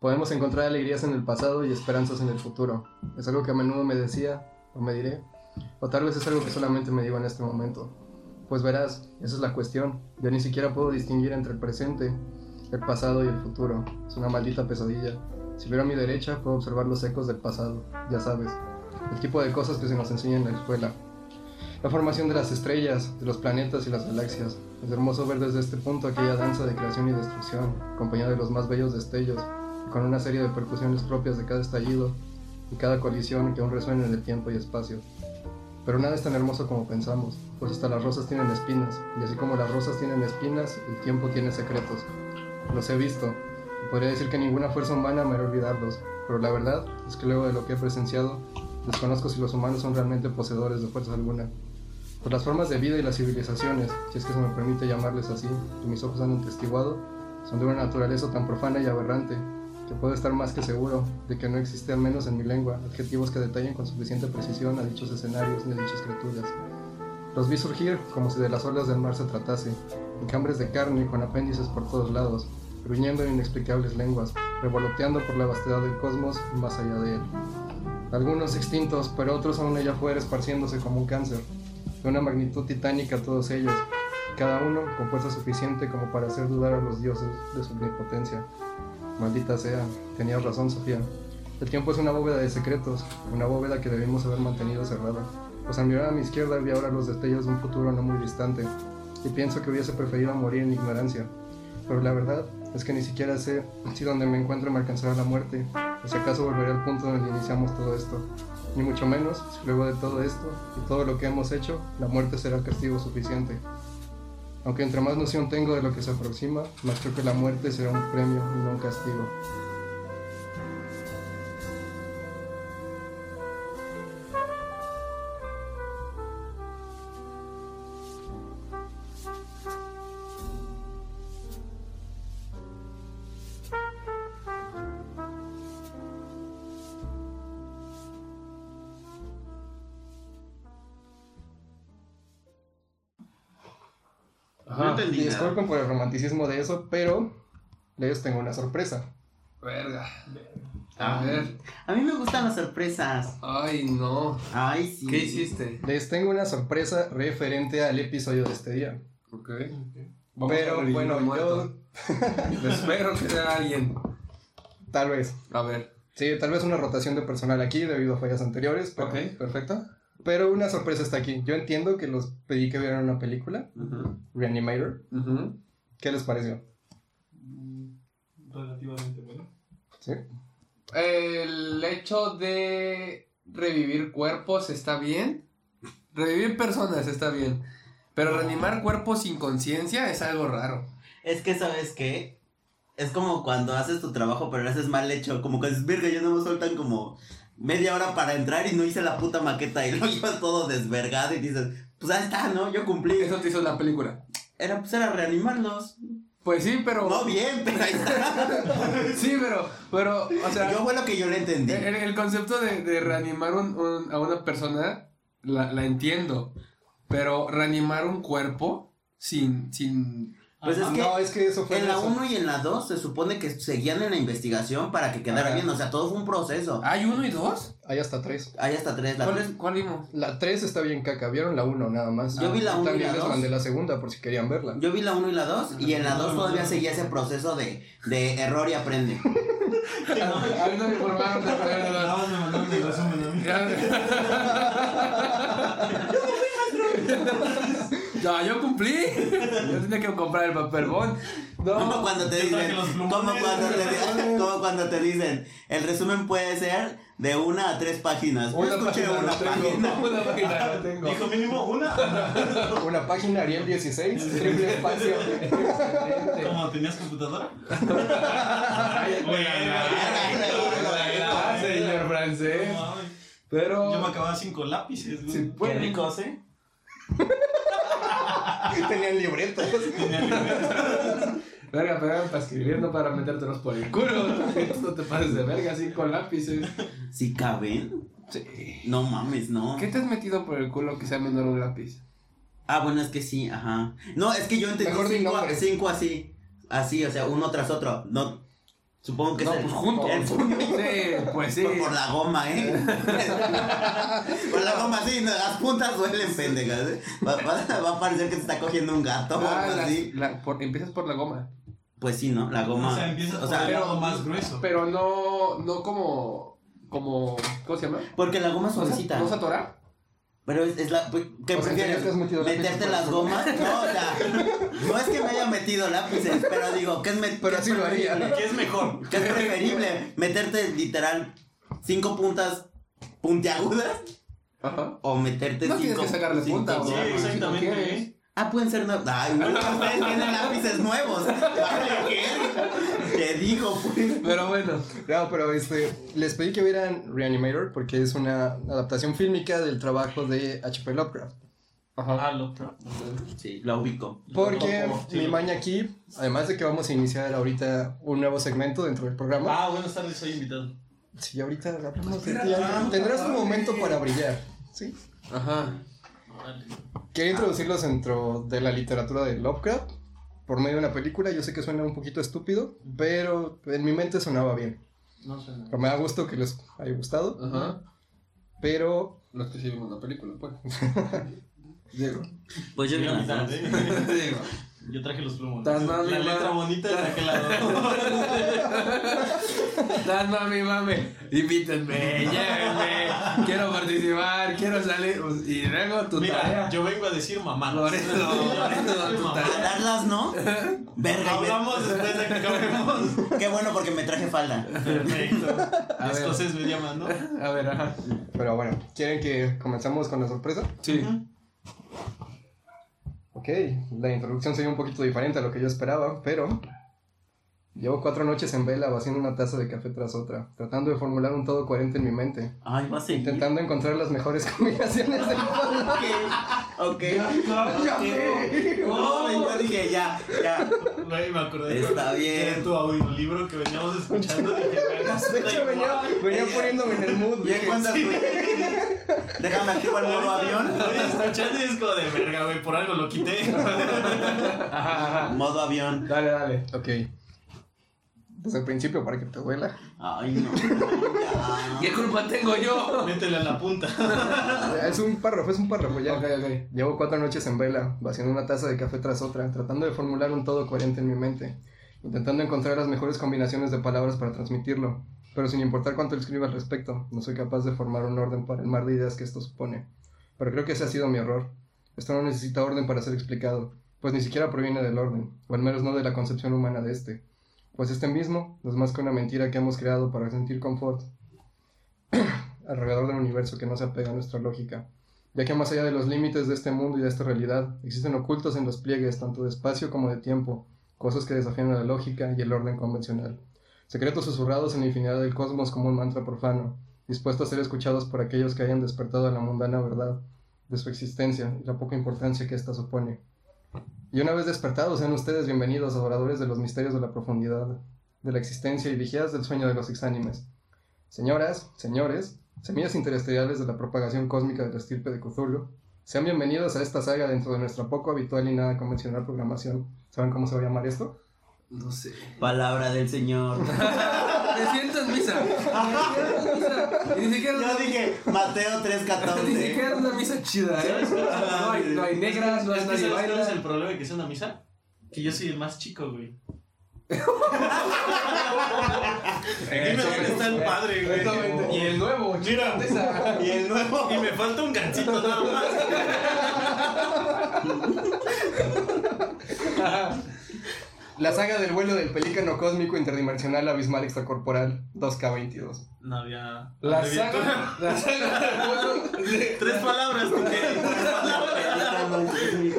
Podemos encontrar alegrías en el pasado y esperanzas en el futuro. Es algo que a menudo me decía, o me diré, o tal vez es algo que solamente me digo en este momento. Pues verás, esa es la cuestión. Yo ni siquiera puedo distinguir entre el presente, el pasado y el futuro. Es una maldita pesadilla. Si veo a mi derecha, puedo observar los ecos del pasado, ya sabes, el tipo de cosas que se nos enseñan en la escuela. La formación de las estrellas, de los planetas y las galaxias. Es hermoso ver desde este punto aquella danza de creación y destrucción, acompañada de los más bellos destellos, con una serie de percusiones propias de cada estallido y cada colisión que aún resuena en el tiempo y espacio. Pero nada es tan hermoso como pensamos, pues hasta las rosas tienen espinas, y así como las rosas tienen espinas, el tiempo tiene secretos. Los he visto, Podría decir que ninguna fuerza humana me hará olvidarlos, pero la verdad es que luego de lo que he presenciado, desconozco si los humanos son realmente poseedores de fuerza alguna. Por las formas de vida y las civilizaciones, si es que se me permite llamarles así, que mis ojos han atestiguado, son de una naturaleza tan profana y aberrante, que puedo estar más que seguro de que no existe al menos en mi lengua adjetivos que detallen con suficiente precisión a dichos escenarios ni a dichas criaturas. Los vi surgir como si de las olas del mar se tratase, encambres de carne con apéndices por todos lados, gruñendo en inexplicables lenguas, revoloteando por la vastedad del cosmos y más allá de él. Algunos extintos, pero otros aún allá afuera esparciéndose como un cáncer, de una magnitud titánica todos ellos, cada uno con fuerza suficiente como para hacer dudar a los dioses de su omnipotencia. Maldita sea, tenías razón, Sofía. El tiempo es una bóveda de secretos, una bóveda que debimos haber mantenido cerrada. Pues al mirar a mi izquierda vi ahora los destellos de un futuro no muy distante, y pienso que hubiese preferido morir en ignorancia. Pero la verdad es que ni siquiera sé si donde me encuentro me alcanzará la muerte, o si acaso volveré al punto donde iniciamos todo esto. Ni mucho menos si luego de todo esto y todo lo que hemos hecho, la muerte será castigo suficiente. Aunque entre más noción tengo de lo que se aproxima, más creo que la muerte será un premio y no un castigo. Disculpen por el romanticismo de eso, pero les tengo una sorpresa. Verga. A ver. A mí me gustan las sorpresas. Ay, no. Ay, sí. ¿Qué hiciste? Les tengo una sorpresa referente al episodio de este día. Ok. Pero bueno, yo. Espero que sea alguien. Tal vez. A ver. Sí, tal vez una rotación de personal aquí debido a fallas anteriores. Pero, Ok, perfecto. Pero una sorpresa está aquí. Yo entiendo que los pedí que vieran una película, Reanimator. ¿Qué les pareció? Relativamente bueno. ¿Sí? El hecho de revivir cuerpos está bien. Revivir personas está bien. Pero reanimar cuerpos sin conciencia es algo raro. Es que, ¿sabes qué? Es como cuando haces tu trabajo, pero lo haces mal hecho. Como que dices, verga, ya no me sueltan como media hora para entrar y no hice la puta maqueta y lo llevas todo desvergado y dices, pues ahí está, ¿no? Yo cumplí. Eso te hizo la película. Era, pues era reanimarlos. Pues sí, pero. No bien, pero ahí está. Sí, pero. Pero, o sea. Yo fue lo que yo le entendí. El, el concepto de, de reanimar un- un- a una persona la, la entiendo. Pero reanimar un cuerpo sin. sin Pues es Ah, que no, es que eso fue en la eso. 1 y en la 2 se supone que seguían en la investigación para que quedara Ajá. bien. O sea, todo fue un proceso. ¿Hay uno y dos? Hay hasta tres. Hay hasta tres. La ¿Cuál, tres cuál vimos? La 3 está bien caca, vieron la 1 nada más. Yo vi la uno y También la les dos. mandé la segunda por si querían verla. Yo vi la 1 y la 2 y en la 2 todavía seguía ese proceso de, de error y aprende. A mí no me informaron de Nada más me mandaron el resumen a mí. Ya, yo cumplí. Yo tenía que comprar el papel bond. Como No. cuando te Yo dicen, como cuando, te, como cuando te dicen, el resumen puede ser de una a tres páginas. Yo Una escuché página una no tengo. página. Una página no tengo. Dijo mínimo una. Una página Ariel 16, triple espacio. ¿Cómo tenías computadora? Señor francés. Pero. Yo me acababa cinco lápices, güey. Sí, bueno. ¿eh? Tenían libretos. Tenía libreta. Verga, pero para escribir, no para metértelos por el culo. No te pases de verga así con lápices. ¿Si caben? Sí. No mames, no. ¿Qué te has metido por el culo que sea menor un lápiz? Ah, bueno, es que sí, ajá. No, es que yo entendí Mejor cinco, cinco así. Así, o sea, uno tras otro. No. Supongo que No, es el, pues juntos. el. Sí, pues sí. Por, por la goma, ¿eh? por la goma, sí, no, las puntas duelen, pendejas. ¿eh? Va, va- va a parecer que te está cogiendo un gato o Ah, algo la- así. la- por- empiezas por la goma. Pues sí, ¿no? La goma. O sea, empiezas o por el pero- lado más grueso. Pero no, no como, como, ¿cómo se llama? porque la goma es ¿No se- suavecita. ¿No se atora? Pero es, es la. ¿Qué O sea, ¿en serio prefieres? lápices ¿Meterte las gomas? No, o sea, no es que me haya metido lápices, pero digo, ¿qué es, me- Pero qué así es lo haría. preferible? ¿Qué es mejor? ¿Qué es preferible? ¿Meterte literal cinco puntas puntiagudas? Ajá. ¿O meterte No cinco tienes que sacarle cinco punta? Sí, exactamente. Ah, pueden ser nuevos. Ay, güey, ustedes tienen lápices nuevos. Te digo, pues. Pero bueno. No, pero este, les pedí que vieran Reanimator porque es una adaptación fílmica del trabajo de H.P. Lovecraft. Ah, lo Sí, la ubico. Porque Sí, mi maña aquí, además de que vamos a iniciar ahorita un nuevo segmento dentro del programa, Ah, buenas tardes, soy invitado. sí, ahorita hablamos de ti, tendrás un momento para brillar, ¿sí? Ajá. Vale. Quería introducirlos dentro de la literatura de Lovecraft por medio de una película. Yo sé que suena un poquito estúpido, pero en mi mente sonaba bien. No suena. Pero me da gusto que les haya gustado, Ajá. pero Los que sí vimos la película, pues. Diego. Pues yo vi Yo, Yo traje los plumos. Tan La mami, letra ma- bonita de aquel lado. Dan mami, mami. Invítenme, llévenme. Quiero participar, quiero salir. Y luego tu Mira, tarea. yo vengo a decir mamá. Eso tu A darlas, ¿no? Verga, Hablamos después de que acabemos. Qué bueno porque me traje falda. Perfecto. Escocés me llaman, ¿no? A ver, ajá. Pero bueno, ¿quieren que comencemos con la sorpresa? Sí. Ok, la introducción sería un poquito diferente a lo que yo esperaba, pero llevo cuatro noches en vela vaciando una taza de café tras otra, tratando de formular un todo coherente en mi mente, Ay, va a seguir. intentando encontrar las mejores combinaciones de Ok, ok. No, yo dije ya, ya. Güey, me acordé. Está bien. De tu audiolibro que veníamos escuchando. Dije, De hecho, venía, venía poniéndome en el mood. ¿cuántas Sí. Déjame activar el modo avión. Oye, escuchando y es como de verga, güey, por algo lo quité. Ajá, ajá. Modo avión. Dale, dale. Ok. Desde el principio para que te duela. Ay, no. Ya. ¿Qué culpa tengo yo? Métele a la punta. Es un párrafo, es un párrafo ya. Ok, ok. Llevo cuatro noches en vela, vaciando una taza de café tras otra, tratando de formular un todo coherente en mi mente, intentando encontrar las mejores combinaciones de palabras para transmitirlo, pero sin importar cuánto escriba al respecto, no soy capaz de formar un orden para el mar de ideas que esto supone. Pero creo que ese ha sido mi error. Esto no necesita orden para ser explicado, pues ni siquiera proviene del orden, o al menos no de la concepción humana de este, pues este mismo no es más que una mentira que hemos creado para sentir confort alrededor del universo que no se apega a nuestra lógica ya que más allá de los límites de este mundo y de esta realidad, existen ocultos en los pliegues tanto de espacio como de tiempo, cosas que desafían a la lógica y el orden convencional. Secretos susurrados en la infinidad del cosmos como un mantra profano, dispuestos a ser escuchados por aquellos que hayan despertado a la mundana verdad de su existencia y la poca importancia que ésta supone. Y una vez despertados, sean ustedes bienvenidos, adoradores de los misterios de la profundidad, de la existencia y vigías del sueño de los exánimes. Señoras, señores, semillas interestelares de la propagación cósmica de la estirpe de Cthulhu, sean bienvenidos a esta saga dentro de nuestra poco habitual y nada convencional programación. ¿Saben cómo se va a llamar esto? No sé. Palabra del Señor. Me siento en misa. Y ni siquiera Yo dije Mateo Ni 3.14. siquiera una misa chida, ¿eh? No hay, no hay negras, no hay Es nadie ¿sabes cuál es el problema de que sea una misa? Que yo soy el más chico, güey. Dime dónde está el padre, güey. Y el nuevo, Mira. Y el nuevo. y me falta un gancito nada más. La saga del vuelo del pelícano cósmico interdimensional abismal extracorporal 2K22. No había. La saga, la saga del vuelo de- Tres palabras, ¿tú qué?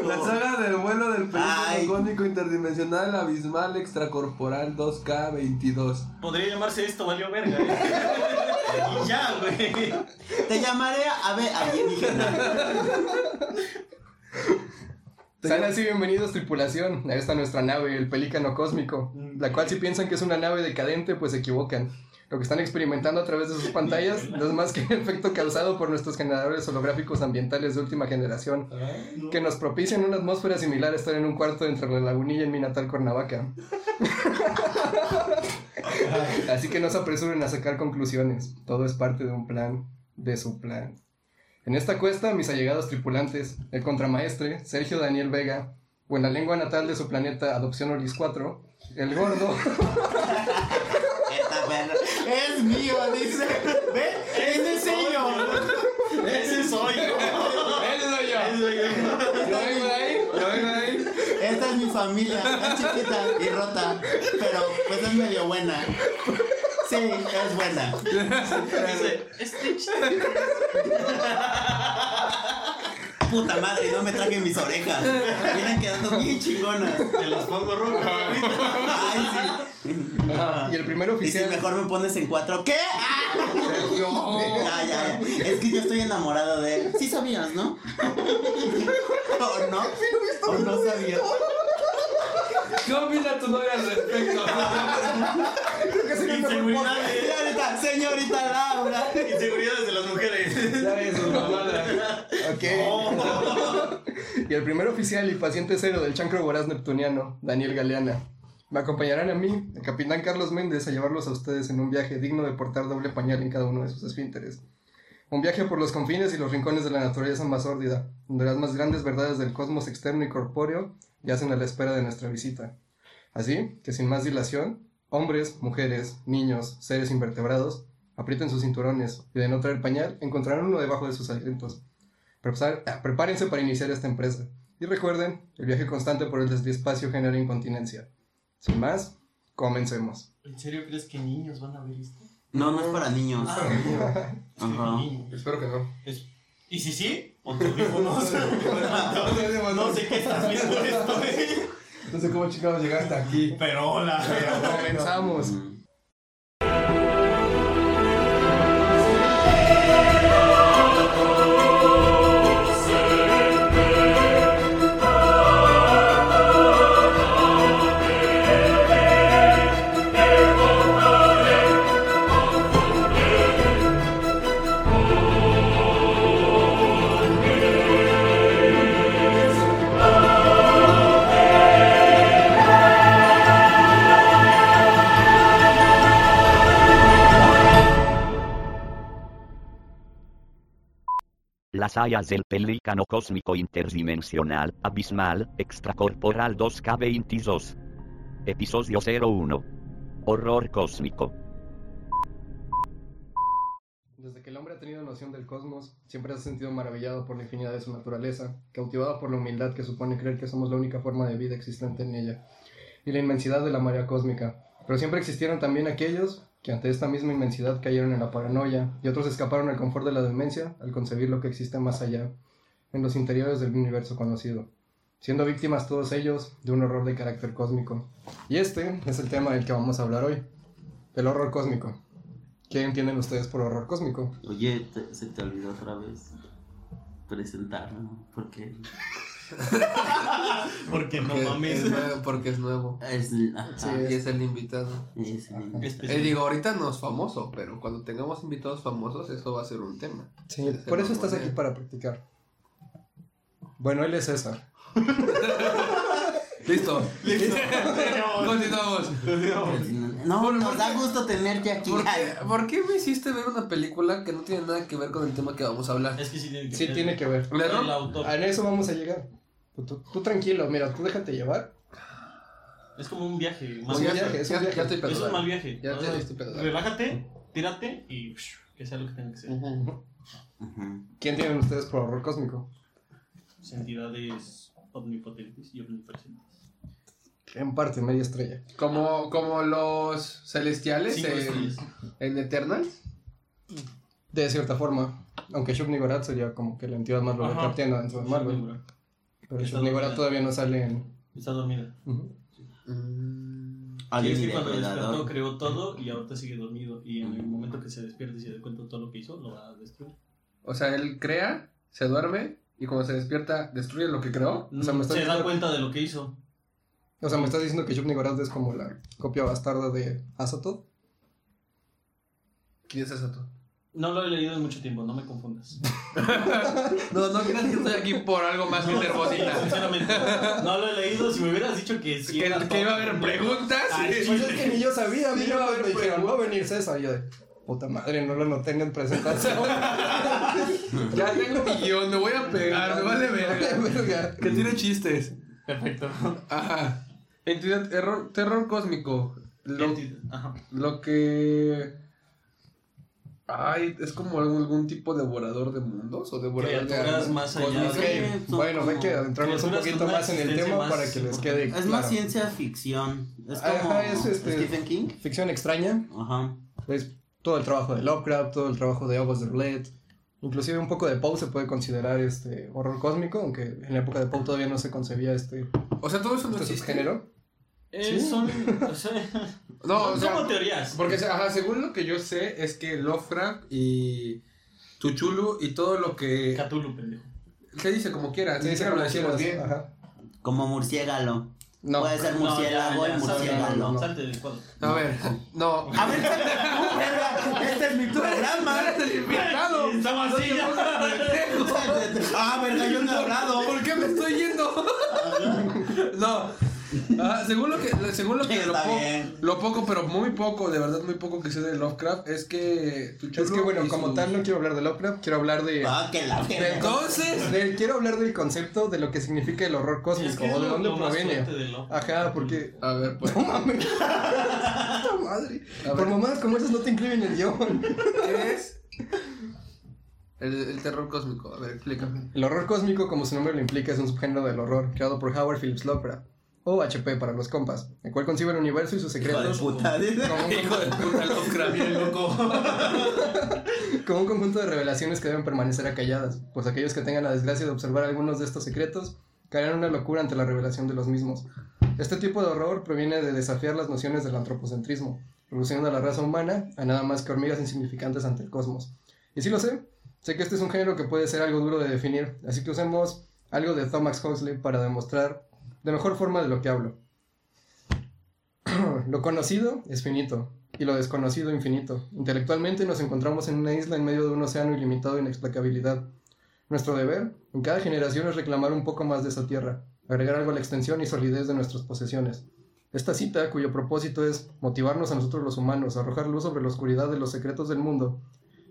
La saga del vuelo del pelícano cósmico interdimensional abismal extracorporal 2K22. Podría llamarse esto, valió verga. ¿eh? Y ya, güey. Te llamaré ave alienígena. Sean así bienvenidos tripulación a esta nuestra nave, el Pelícano Cósmico, la cual si piensan que es una nave decadente, pues se equivocan. Lo que están experimentando a través de sus pantallas no es más que el efecto causado por nuestros generadores holográficos ambientales de última generación, que nos propician una atmósfera similar a estar en un cuarto entre la lagunilla y mi natal Cuernavaca. Así que no se apresuren a sacar conclusiones, todo es parte de un plan, de su plan. En esta cuesta, mis allegados tripulantes, el contramaestre, Sergio Daniel Vega, o en la lengua natal de su planeta Adopción Olis 4, el gordo. Es mío, dice. ¿Ve? Ese soy yo. Ese soy yo. Ese soy yo. Yo vengo de ahí, yo vengo de ahí. Esta es mi familia. Es chiquita y rota. Pero pues es medio buena. Sí, es buena. Dice, este. Puta madre, no me traje mis orejas. Vienen quedando bien chingonas. Te las pongo rojas. Ay, sí. y el primer Y si oficial, mejor me pones en cuatro, ¿qué? ¡Ah! Sergio. Ya, ya, ya. Es que yo estoy enamorado de él. Sí sabías, ¿no? ¿O no? ¿O no sabías? ¿Qué opina tu novia al respecto? Inseguridades. Señorita, señorita Laura. Inseguridades de las mujeres. ya ves, mamada. Ok. y el primer oficial y paciente cero del chancro voraz neptuniano, Daniel Galeana. Me acompañarán a mí, el capitán Carlos Méndez, a llevarlos a ustedes en un viaje digno de portar doble pañal en cada uno de sus esfínteres. Un viaje por los confines y los rincones de la naturaleza más sórdida, donde las más grandes verdades del cosmos externo y corpóreo yacen a la espera de nuestra visita. Así que sin más dilación, hombres, mujeres, niños, seres invertebrados, aprieten sus cinturones y de no traer pañal, encontrarán uno debajo de sus alientos. Ah, Prepárense para iniciar esta empresa. Y recuerden, el viaje constante por el despacio genera incontinencia. Sin más, comencemos. ¿En serio crees que niños van a ver esto? No, no es para niños. Ah, niños. Espero que no. Es- ¿Y si sí? Pon tus audífonos. No sé qué estás viendo esto, eh. No sé cómo chingados llegaste aquí. Pero hola. Comenzamos. Las hayas del pelícano cósmico interdimensional, abismal, extracorporal 2K22. Episodio 01. Horror cósmico. Desde que el hombre ha tenido noción del cosmos, siempre se ha sentido maravillado por la infinidad de su naturaleza, cautivado por la humildad que supone creer que somos la única forma de vida existente en ella, y la inmensidad de la marea cósmica. Pero siempre existieron también aquellos que ante esta misma inmensidad cayeron en la paranoia, y otros escaparon al confort de la demencia al concebir lo que existe más allá, en los interiores del universo conocido, siendo víctimas todos ellos de un horror de carácter cósmico. Y este es el tema del que vamos a hablar hoy, el horror cósmico. ¿Qué entienden ustedes por horror cósmico? Oye, se te olvidó otra vez presentar, ¿no? Porque Porque no mames. es nuevo, porque es nuevo. es. ajá, Sí, Y es el invitado. es- Eh, digo, ahorita no es famoso, pero cuando tengamos invitados famosos, eso va a ser un tema. Sí, por eso estás aquí para practicar. Bueno, él es César. Listo. Continuamos. No, nos da gusto tenerte aquí. ¿Por qué, por qué me hiciste ver una película que no tiene nada que ver con el tema que vamos a hablar? Es que sí tiene que Sí, ver. tiene que ver. A eso vamos a llegar. Tú, tú- tú tranquilo, mira, tú déjate llevar. Es como un viaje. Más un viaje, es un ya- viaje. ya estoy Es un mal viaje. Ya, ya estoy perdonado. Relájate, tírate y que sea lo que tenga que ser. ¿Quién tienen ustedes por horror cósmico? Entidades omnipotentes y omnipresentes. En parte, media estrella. Como, como los celestiales Cinco en, estrellas. en Eternals. De cierta forma. Aunque Shub-Niggurath sería como que la entidad más Ajá. Lovecraftiana dentro de Marvel. Pero Shub-Niggurath dormida. todavía no sale en... Está dormida. Ujú. Mm, Y Alguien es que cuando depredador. despertó creó todo y ahorita sigue dormido. Y en el momento que se despierte y se dé cuenta de todo lo que hizo, lo va a destruir. O sea, él crea, se duerme y cuando se despierta destruye lo que creó. O sea, me está se da cuenta de lo que hizo. O sea, me estás diciendo que Nigoraz es como la copia bastarda de Azatoth. ¿Quién es tú? No lo he leído en mucho tiempo, no me confundas. No, no creas que estoy aquí por algo más que nervosita. Sinceramente, no lo he leído. Si me hubieras dicho que sí. Que, era que iba a haber preguntas. Ay, Sí. Pues es que ni yo sabía, Sí, mira, va a haber me dijeron, va a venir César. Y yo de, puta madre, no lo noté en presentación. Ya tengo mi guion, me voy a pegar, me vale verga. Que tiene chistes. Perfecto. Ajá. Entidad, error, terror cósmico. Lo, Ajá. lo que. Ay, es como algún, algún tipo de devorador de mundos o devorador de almas más allá bueno, hay que adentrarnos un poquito más en el tema para que les quede Es claro. más ciencia ficción. Es Ajá, como es este- Stephen King. Ficción extraña, Ajá. es todo el trabajo de Lovecraft, todo el trabajo de August Derlet. Inclusive un poco de Poe se puede considerar este horror cósmico, aunque en la época de Poe todavía no se concebía este, O sea, todo eso no este existe. subgénero. Eh, Sí. Son, o sea, No, o son sea, como teorías. Porque, ajá, según lo que yo sé, es que Lovecraft y Tuchulu y todo lo que. Cthulhu, pendejo. Se dice como Sí, ni sí, siquiera lo bien. ajá. Como murciégalo. No, Puede ser No, murciélago ya, y ya, salte, murciégalo. no. Salte del cuadro. A ver, no. A ver, verga, este es mi programa. el invitado! Estamos así ya. Ah, verga, yo no he hablado. ¿Por qué me estoy yendo? no. Ah, según lo que, según lo, que lo, Está po- bien. lo poco, pero muy poco, de verdad muy poco que sé de Lovecraft, es que es que bueno, como tal no quiero hablar de Lovecraft, quiero hablar de... Ah, que la verga. Entonces, de- quiero hablar del concepto de lo que significa el horror Es cósmico, que es o de dónde proviene. de Ajá, porque... a ver, pues, No mames. Madre. A ver. Por mamadas como esas no te incluyen el guion. ¿qué es? El, el terror cósmico, a ver, explícame. El horror cósmico, como su nombre lo implica, es un subgénero del horror creado por Howard Phillips Lovecraft, o HP para los compas, el cual concibe el universo y sus Hijo de secretos puta. como un, Hijo de puta Lovecraft, bien loco. como un conjunto de revelaciones que deben permanecer acalladas, pues aquellos que tengan la desgracia de observar algunos de estos secretos caerán en una locura ante la revelación de los mismos. Este tipo de horror proviene de desafiar las nociones del antropocentrismo, reduciendo a la raza humana a nada más que hormigas insignificantes ante el cosmos. Y sí lo sé, sé que este es un género que puede ser algo duro de definir, así que usemos algo de Thomas Huxley para demostrar de mejor forma de lo que hablo. lo conocido es finito y lo desconocido infinito. Intelectualmente nos encontramos en una isla en medio de un océano ilimitado de inexplicabilidad. Nuestro deber en cada generación es reclamar un poco más de esa tierra, agregar algo a la extensión y solidez de nuestras posesiones. Esta cita, cuyo propósito es motivarnos a nosotros los humanos, arrojar luz sobre la oscuridad de los secretos del mundo,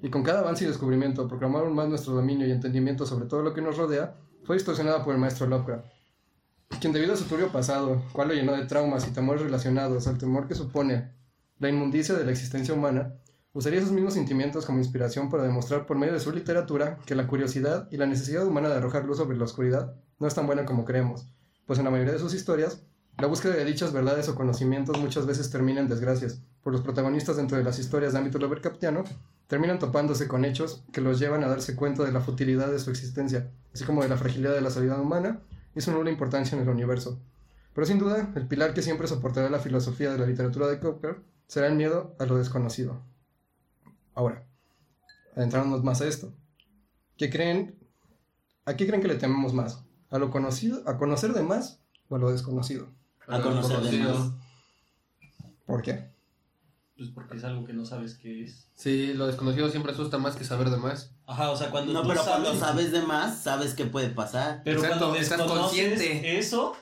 y con cada avance y descubrimiento, proclamar aún más nuestro dominio y entendimiento sobre todo lo que nos rodea, fue distorsionada por el maestro Lovecraft, quien debido a su turbio pasado, cual lo llenó de traumas y temores relacionados al temor que supone la inmundicia de la existencia humana, usaría esos mismos sentimientos como inspiración para demostrar por medio de su literatura que la curiosidad y la necesidad humana de arrojar luz sobre la oscuridad no es tan buena como creemos, pues en la mayoría de sus historias, la búsqueda de dichas verdades o conocimientos muchas veces termina en desgracias, pues los protagonistas dentro de las historias de ámbito Lovecraftiano terminan topándose con hechos que los llevan a darse cuenta de la futilidad de su existencia, así como de la fragilidad de la salud humana y su nula importancia en el universo. Pero sin duda, el pilar que siempre soportará la filosofía de la literatura de Lovecraft será el miedo a lo desconocido. Ahora, adentrándonos más a esto. ¿Qué creen? ¿A qué creen que le tememos más? ¿A lo conocido? ¿A conocer de más? ¿O a lo desconocido? A conocer de más. ¿Por qué? Pues porque es algo que no sabes qué es. Sí, lo desconocido siempre asusta más que saber de más. Ajá, o sea, cuando No, tú pero sabes, cuando sabes de más, sabes qué puede pasar. Pero Exacto, cuando estás consciente. eso,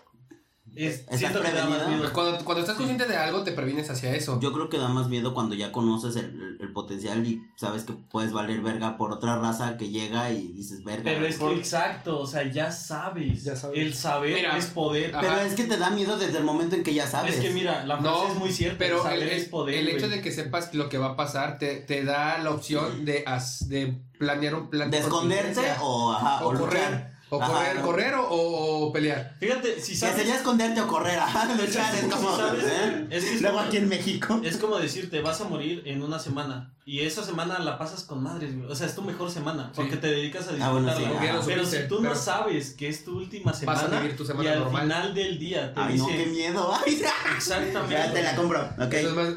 es, siento que te da más miedo. Cuando, cuando estás consciente de algo, te previenes hacia eso. Yo creo que da más miedo cuando ya conoces el, el- el potencial y sabes que puedes valer verga por otra raza que llega y dices verga. Pero es Por- que exacto, o sea, ya sabes. Ya sabes. El saber Mira, es poder. Pero es que te da miedo desde el momento en que ya sabes. Es que mira, la frase No, es muy cierta. Pero saber el, es poder. el hecho de que sepas lo que va a pasar te, te da la opción de, as- de planear un plan de esconderte o, ajá, o, o correr. O Ajá, correr, ¿no? correr o, o- o pelear. Fíjate, si Que sabes. sería esconderte o correr, ajá, luchar es como. ¿Sabes? ¿eh? Es que es Luego como- aquí en México. Es como decirte, vas a morir en una semana. Y esa semana la pasas con madres, güey. O sea, es tu mejor semana. Sí. Porque te dedicas a Ah, bueno, disfrutarla. sí, pero si tú pero- no sabes que es tu última semana. Vas a vivir tu semana y al normal. final del día te Ay, no, qué miedo. Ay, Exactamente. Ya te la compro,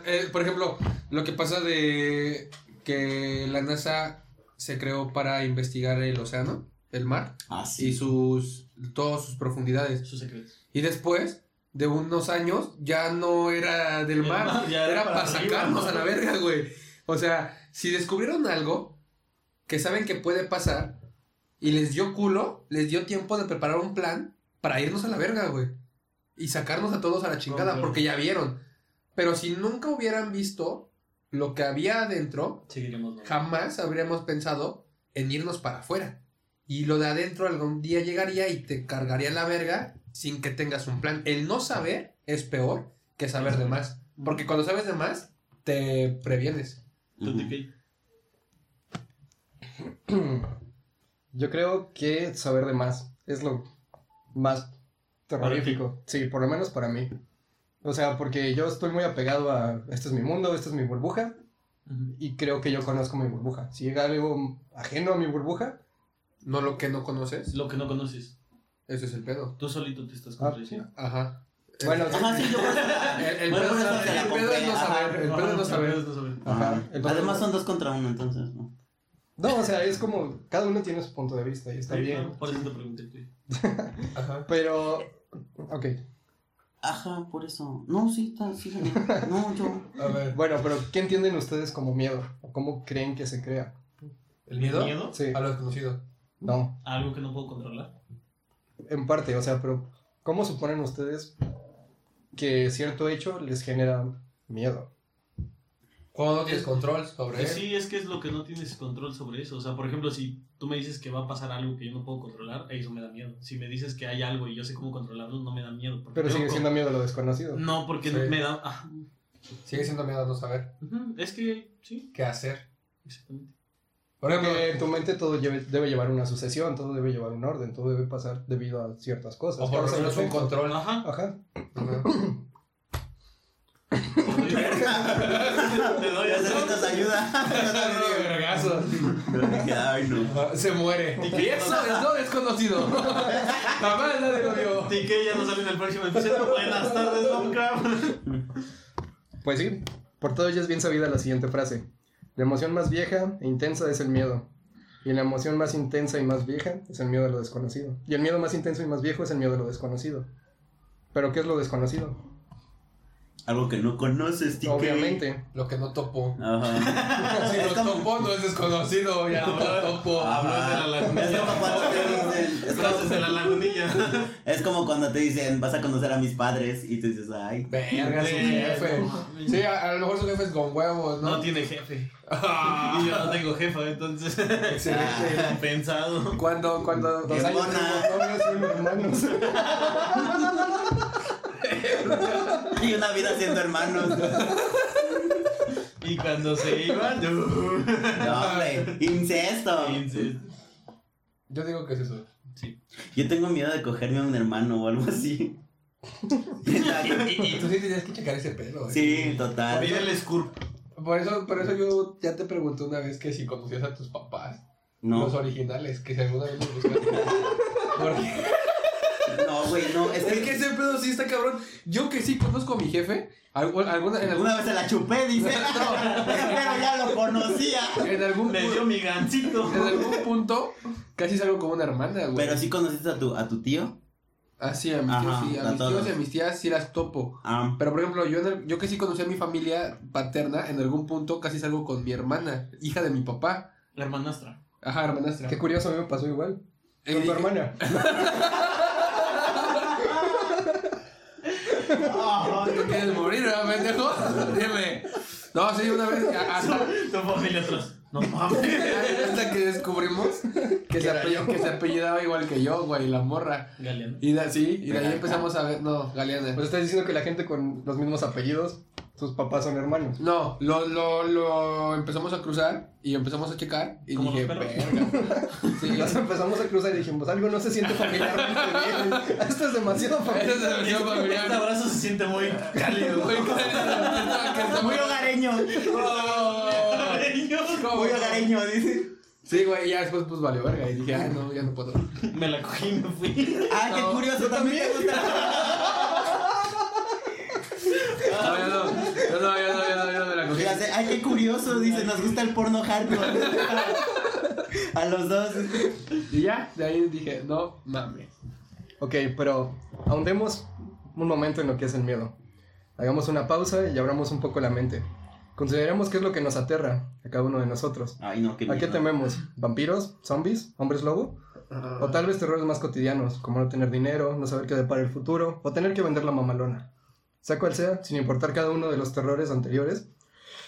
eh, por ejemplo, lo que pasa de que la NASA se creó para investigar el océano. El mar Ah, y sus todas sus profundidades. Sus secretos. Y después de unos años ya no era del El mar, mar ya era, era para arriba, sacarnos ¿no? a la verga, güey. O sea, si descubrieron algo que saben que puede pasar y les dio culo, les dio tiempo de preparar un plan para irnos a la verga, güey. Y sacarnos a todos a la chingada, porque ya vieron. Pero si nunca hubieran visto lo que había adentro, jamás habríamos pensado en irnos para afuera. Y lo de adentro algún día llegaría y te cargaría la verga sin que tengas un plan. El no saber es peor que saber de más. Porque cuando sabes de más, te previenes. Yo creo que saber de más es lo más terrorífico. Sí, por lo menos para mí. O sea, porque yo estoy muy apegado a este es mi mundo, esta es mi burbuja, y creo que yo conozco mi burbuja. Si llega algo ajeno a mi burbuja, No lo que no conoces. Lo que no conoces. Ese es el pedo. Tú solito te estás Ah, contradiciendo. Ajá. bueno, Ajá, sí, yo El, el Bueno, pedo, es- el no saber. El pedo es no saber. el pedo es no saber. Ajá. Ajá. El Además son dos contra uno, entonces, ¿no? no, o sea, es como cada uno tiene su punto de vista y está Sí, bien. Por eso te pregunté. güey. Ajá. Pero, ok. Ajá, por eso. No, sí, está, sí. No, yo. A ver. Bueno, pero ¿qué entienden ustedes como miedo? ¿O cómo creen que se crea? ¿El miedo? ¿Miedo? Sí, A lo desconocido. No, Algo que no puedo controlar. en parte, o sea, pero ¿cómo suponen ustedes que cierto hecho les genera miedo? Cuando no tienes control sobre Pues él. sí, es que es lo que no tienes control sobre eso. O sea, por ejemplo, si tú me dices que va a pasar algo que yo no puedo controlar, eso me da miedo. Si me dices que hay algo y yo sé cómo controlarlo, no me da miedo. Pero sigue siendo miedo lo desconocido. No, porque Sí. me da... ah, Sigue siendo miedo a no saber ujú, es que, sí, qué hacer. exactamente. Por ejemplo, Porque en tu mente todo lleve- debe llevar una sucesión, todo debe llevar un orden, todo debe pasar debido a ciertas cosas. o por lo menos un control. Ajá. Ajá. Ajá. Te doy. ¿Necesitas ayuda? Ay, no. Ah, Se muere. Y eso es lo desconocido. Jamás nadie lo vio. TK ya no sale en el próximo episodio. Buenas tardes, Lovecraft. Pues sí, por todo ello es bien sabida la siguiente frase. La emoción más vieja e intensa es el miedo. Y la emoción más intensa y más vieja es el miedo a lo desconocido. Y el miedo más intenso y más viejo es el miedo a lo desconocido. ¿Pero qué es lo desconocido? Algo que no conoces, TK. Obviamente. Lo que no topo. Ajá. Si Es lo topo, no es desconocido. Ya no lo topo. Hablas de la Es lagunilla. como cuando te dicen, es como, de la lagunilla. es como cuando te dicen, vas a conocer a mis padres y tú dices, ay. Verga, su jefe. Sí, a, a lo mejor su jefe es con huevos, ¿no? No tiene jefe. Ah, Y yo no tengo jefa, entonces. Excelente. Pensado. Cuando, cuando. Dos años hermanos. Y una vida siendo hermanos. Y cuando se iban. No, hombre, incesto. Yo digo que es eso. Sí. Yo tengo miedo de cogerme a un hermano o algo así. Y, y tú sí tenías que checar ese pedo. ¿eh? Sí, total. Pide el Scoop. Por eso, por eso yo ya te pregunté una vez que si conocías a tus papás. Los No, originales, que si alguna vez los buscaste. Porque- no, güey, no. Es Es que, ese pedo sí está cabrón. Yo que sí conozco a mi jefe, algu- alguna, en, algún, una vez se la chupé, dice. Pero ya lo conocía. en, algún, Me pu- dio mi gancito. en algún punto casi salgo como una hermana, güey. Pero sí conociste a tu, a tu tío. Ah, sí, a mis Ajá, tíos sí. A a mis todos. tíos y a mis tías sí las topo. Ah, Pero por ejemplo, yo, en el- yo que sí conocí a mi familia paterna, en algún punto casi salgo con mi hermana, hija de mi papá. La hermanastra. Ajá, hermanastra. Qué curioso, a mí me pasó igual. Eh, Con tu hermana. ¿Tú quieres morir, verdad, pendejo? Dime. No, sí, una vez, a- hasta, Tu familia atrás. No mames. hasta que descubrimos que se, apell- que se apellidaba igual que yo, güey, la morra. Galeano. Y de, sí, y de ahí empezamos a ver, no, Galeana. Pues estás diciendo que la gente con los mismos apellidos, sus papás son hermanos. No, lo, lo, lo empezamos a cruzar y empezamos a checar y dije, verga. Sí, Los empezamos a cruzar y dijimos, algo no se siente bien. Esto es demasiado Esa familiar. es Este familiar. abrazo se siente muy cálido. Muy cálido, muy hogareño. Muy hogareño, dice. Sí, güey, y ya después pues valió verga y dije, ay, no, ya no puedo. Me la cogí y me fui. Ah, qué curioso. También te gusta. No, ya no, ya no, ya no, ya no, no me la cogí. las de, ay, qué curioso, dice, nos gusta el porno hardcore. A los dos. Y ya, de ahí dije, no mames. Ok, pero ahondemos un momento en lo que es el miedo. Hagamos una pausa y abramos un poco la mente. Consideremos qué es lo que nos aterra a cada uno de nosotros. Ay, no, qué ¿A qué miedo. tememos? ¿Vampiros? ¿Zombies? ¿Hombres lobo? O tal vez terrores más cotidianos, como no tener dinero, no saber qué depara el futuro, o tener que vender la mamalona. Sea cual sea, sin importar cada uno de los terrores anteriores,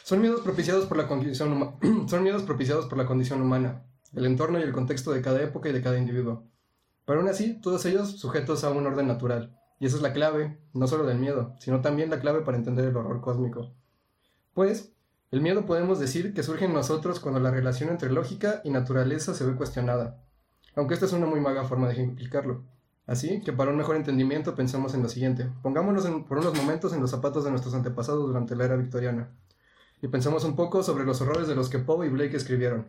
son miedos propiciados por la condición huma- son miedos propiciados por la condición humana, el entorno y el contexto de cada época y de cada individuo. Pero aún así, todos ellos sujetos a un orden natural, y esa es la clave, no solo del miedo, sino también la clave para entender el horror cósmico. Pues, el miedo podemos decir que surge en nosotros cuando la relación entre lógica y naturaleza se ve cuestionada, aunque esta es una muy maga forma de ejemplificarlo. Así que para un mejor entendimiento pensemos en lo siguiente. Pongámonos por unos momentos en los zapatos de nuestros antepasados durante la era victoriana. Y pensemos un poco sobre los horrores de los que Poe y Blake escribieron.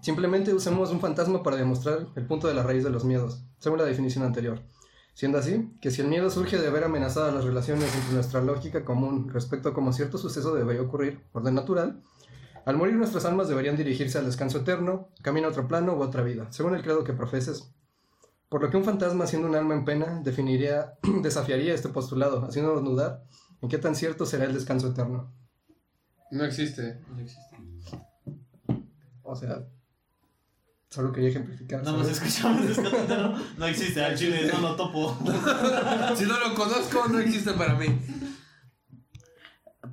Simplemente usemos un fantasma para demostrar el punto de la raíz de los miedos, según la definición anterior. Siendo así, que si el miedo surge de ver amenazadas las relaciones entre nuestra lógica común respecto a cómo cierto suceso debería ocurrir, orden natural, al morir nuestras almas deberían dirigirse al descanso eterno, camino a otro plano u otra vida, según el credo que profeses. Por lo que un fantasma siendo un alma en pena definiría, desafiaría este postulado, haciéndonos dudar en qué tan cierto será el descanso eterno. No existe. No existe. O sea, solo quería ejemplificar. Nada más ¿sabes? escuchamos Descanso Eterno. No existe, al chile no lo topo. Si no lo conozco, no existe para mí.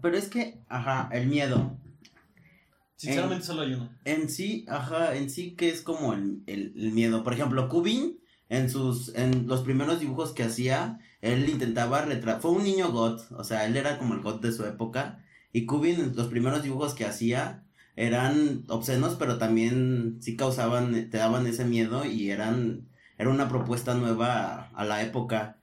Pero es que, ajá, el miedo. Sinceramente solo hay uno. En sí, ajá, en sí que es como el, el- el miedo. Por ejemplo, Kubin, en sus, en los primeros dibujos que hacía, él intentaba retratar, fue un niño goth, o sea, él era como el goth de su época. Y Kubin, en los primeros dibujos que hacía, eran obscenos, pero también sí causaban, te daban ese miedo y eran, era una propuesta nueva a, a la época.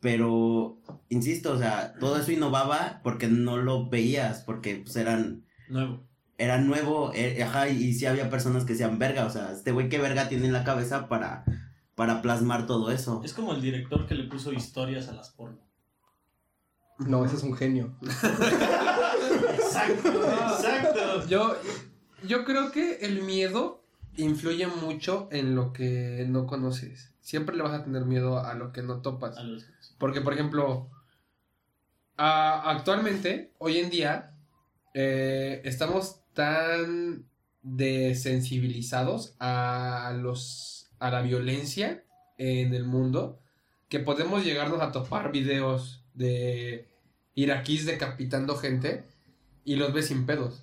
Pero, insisto, o sea, todo eso innovaba porque no lo veías, porque pues eran Nuevo. era nuevo, eh, ajá, y sí había personas que decían, verga, o sea, este güey qué verga tiene en la cabeza para, para plasmar todo eso. Es como el director que le puso historias a las porno. No, ese es un genio. Exacto, exacto. Yo, yo creo que el miedo influye mucho en lo que no conoces. Siempre le vas a tener miedo a lo que no topas. A los- Porque, por ejemplo, a- actualmente, hoy en día, eh, estamos tan desensibilizados a los a la violencia en el mundo que podemos llegarnos a topar videos de iraquíes decapitando gente y los ves sin pedos.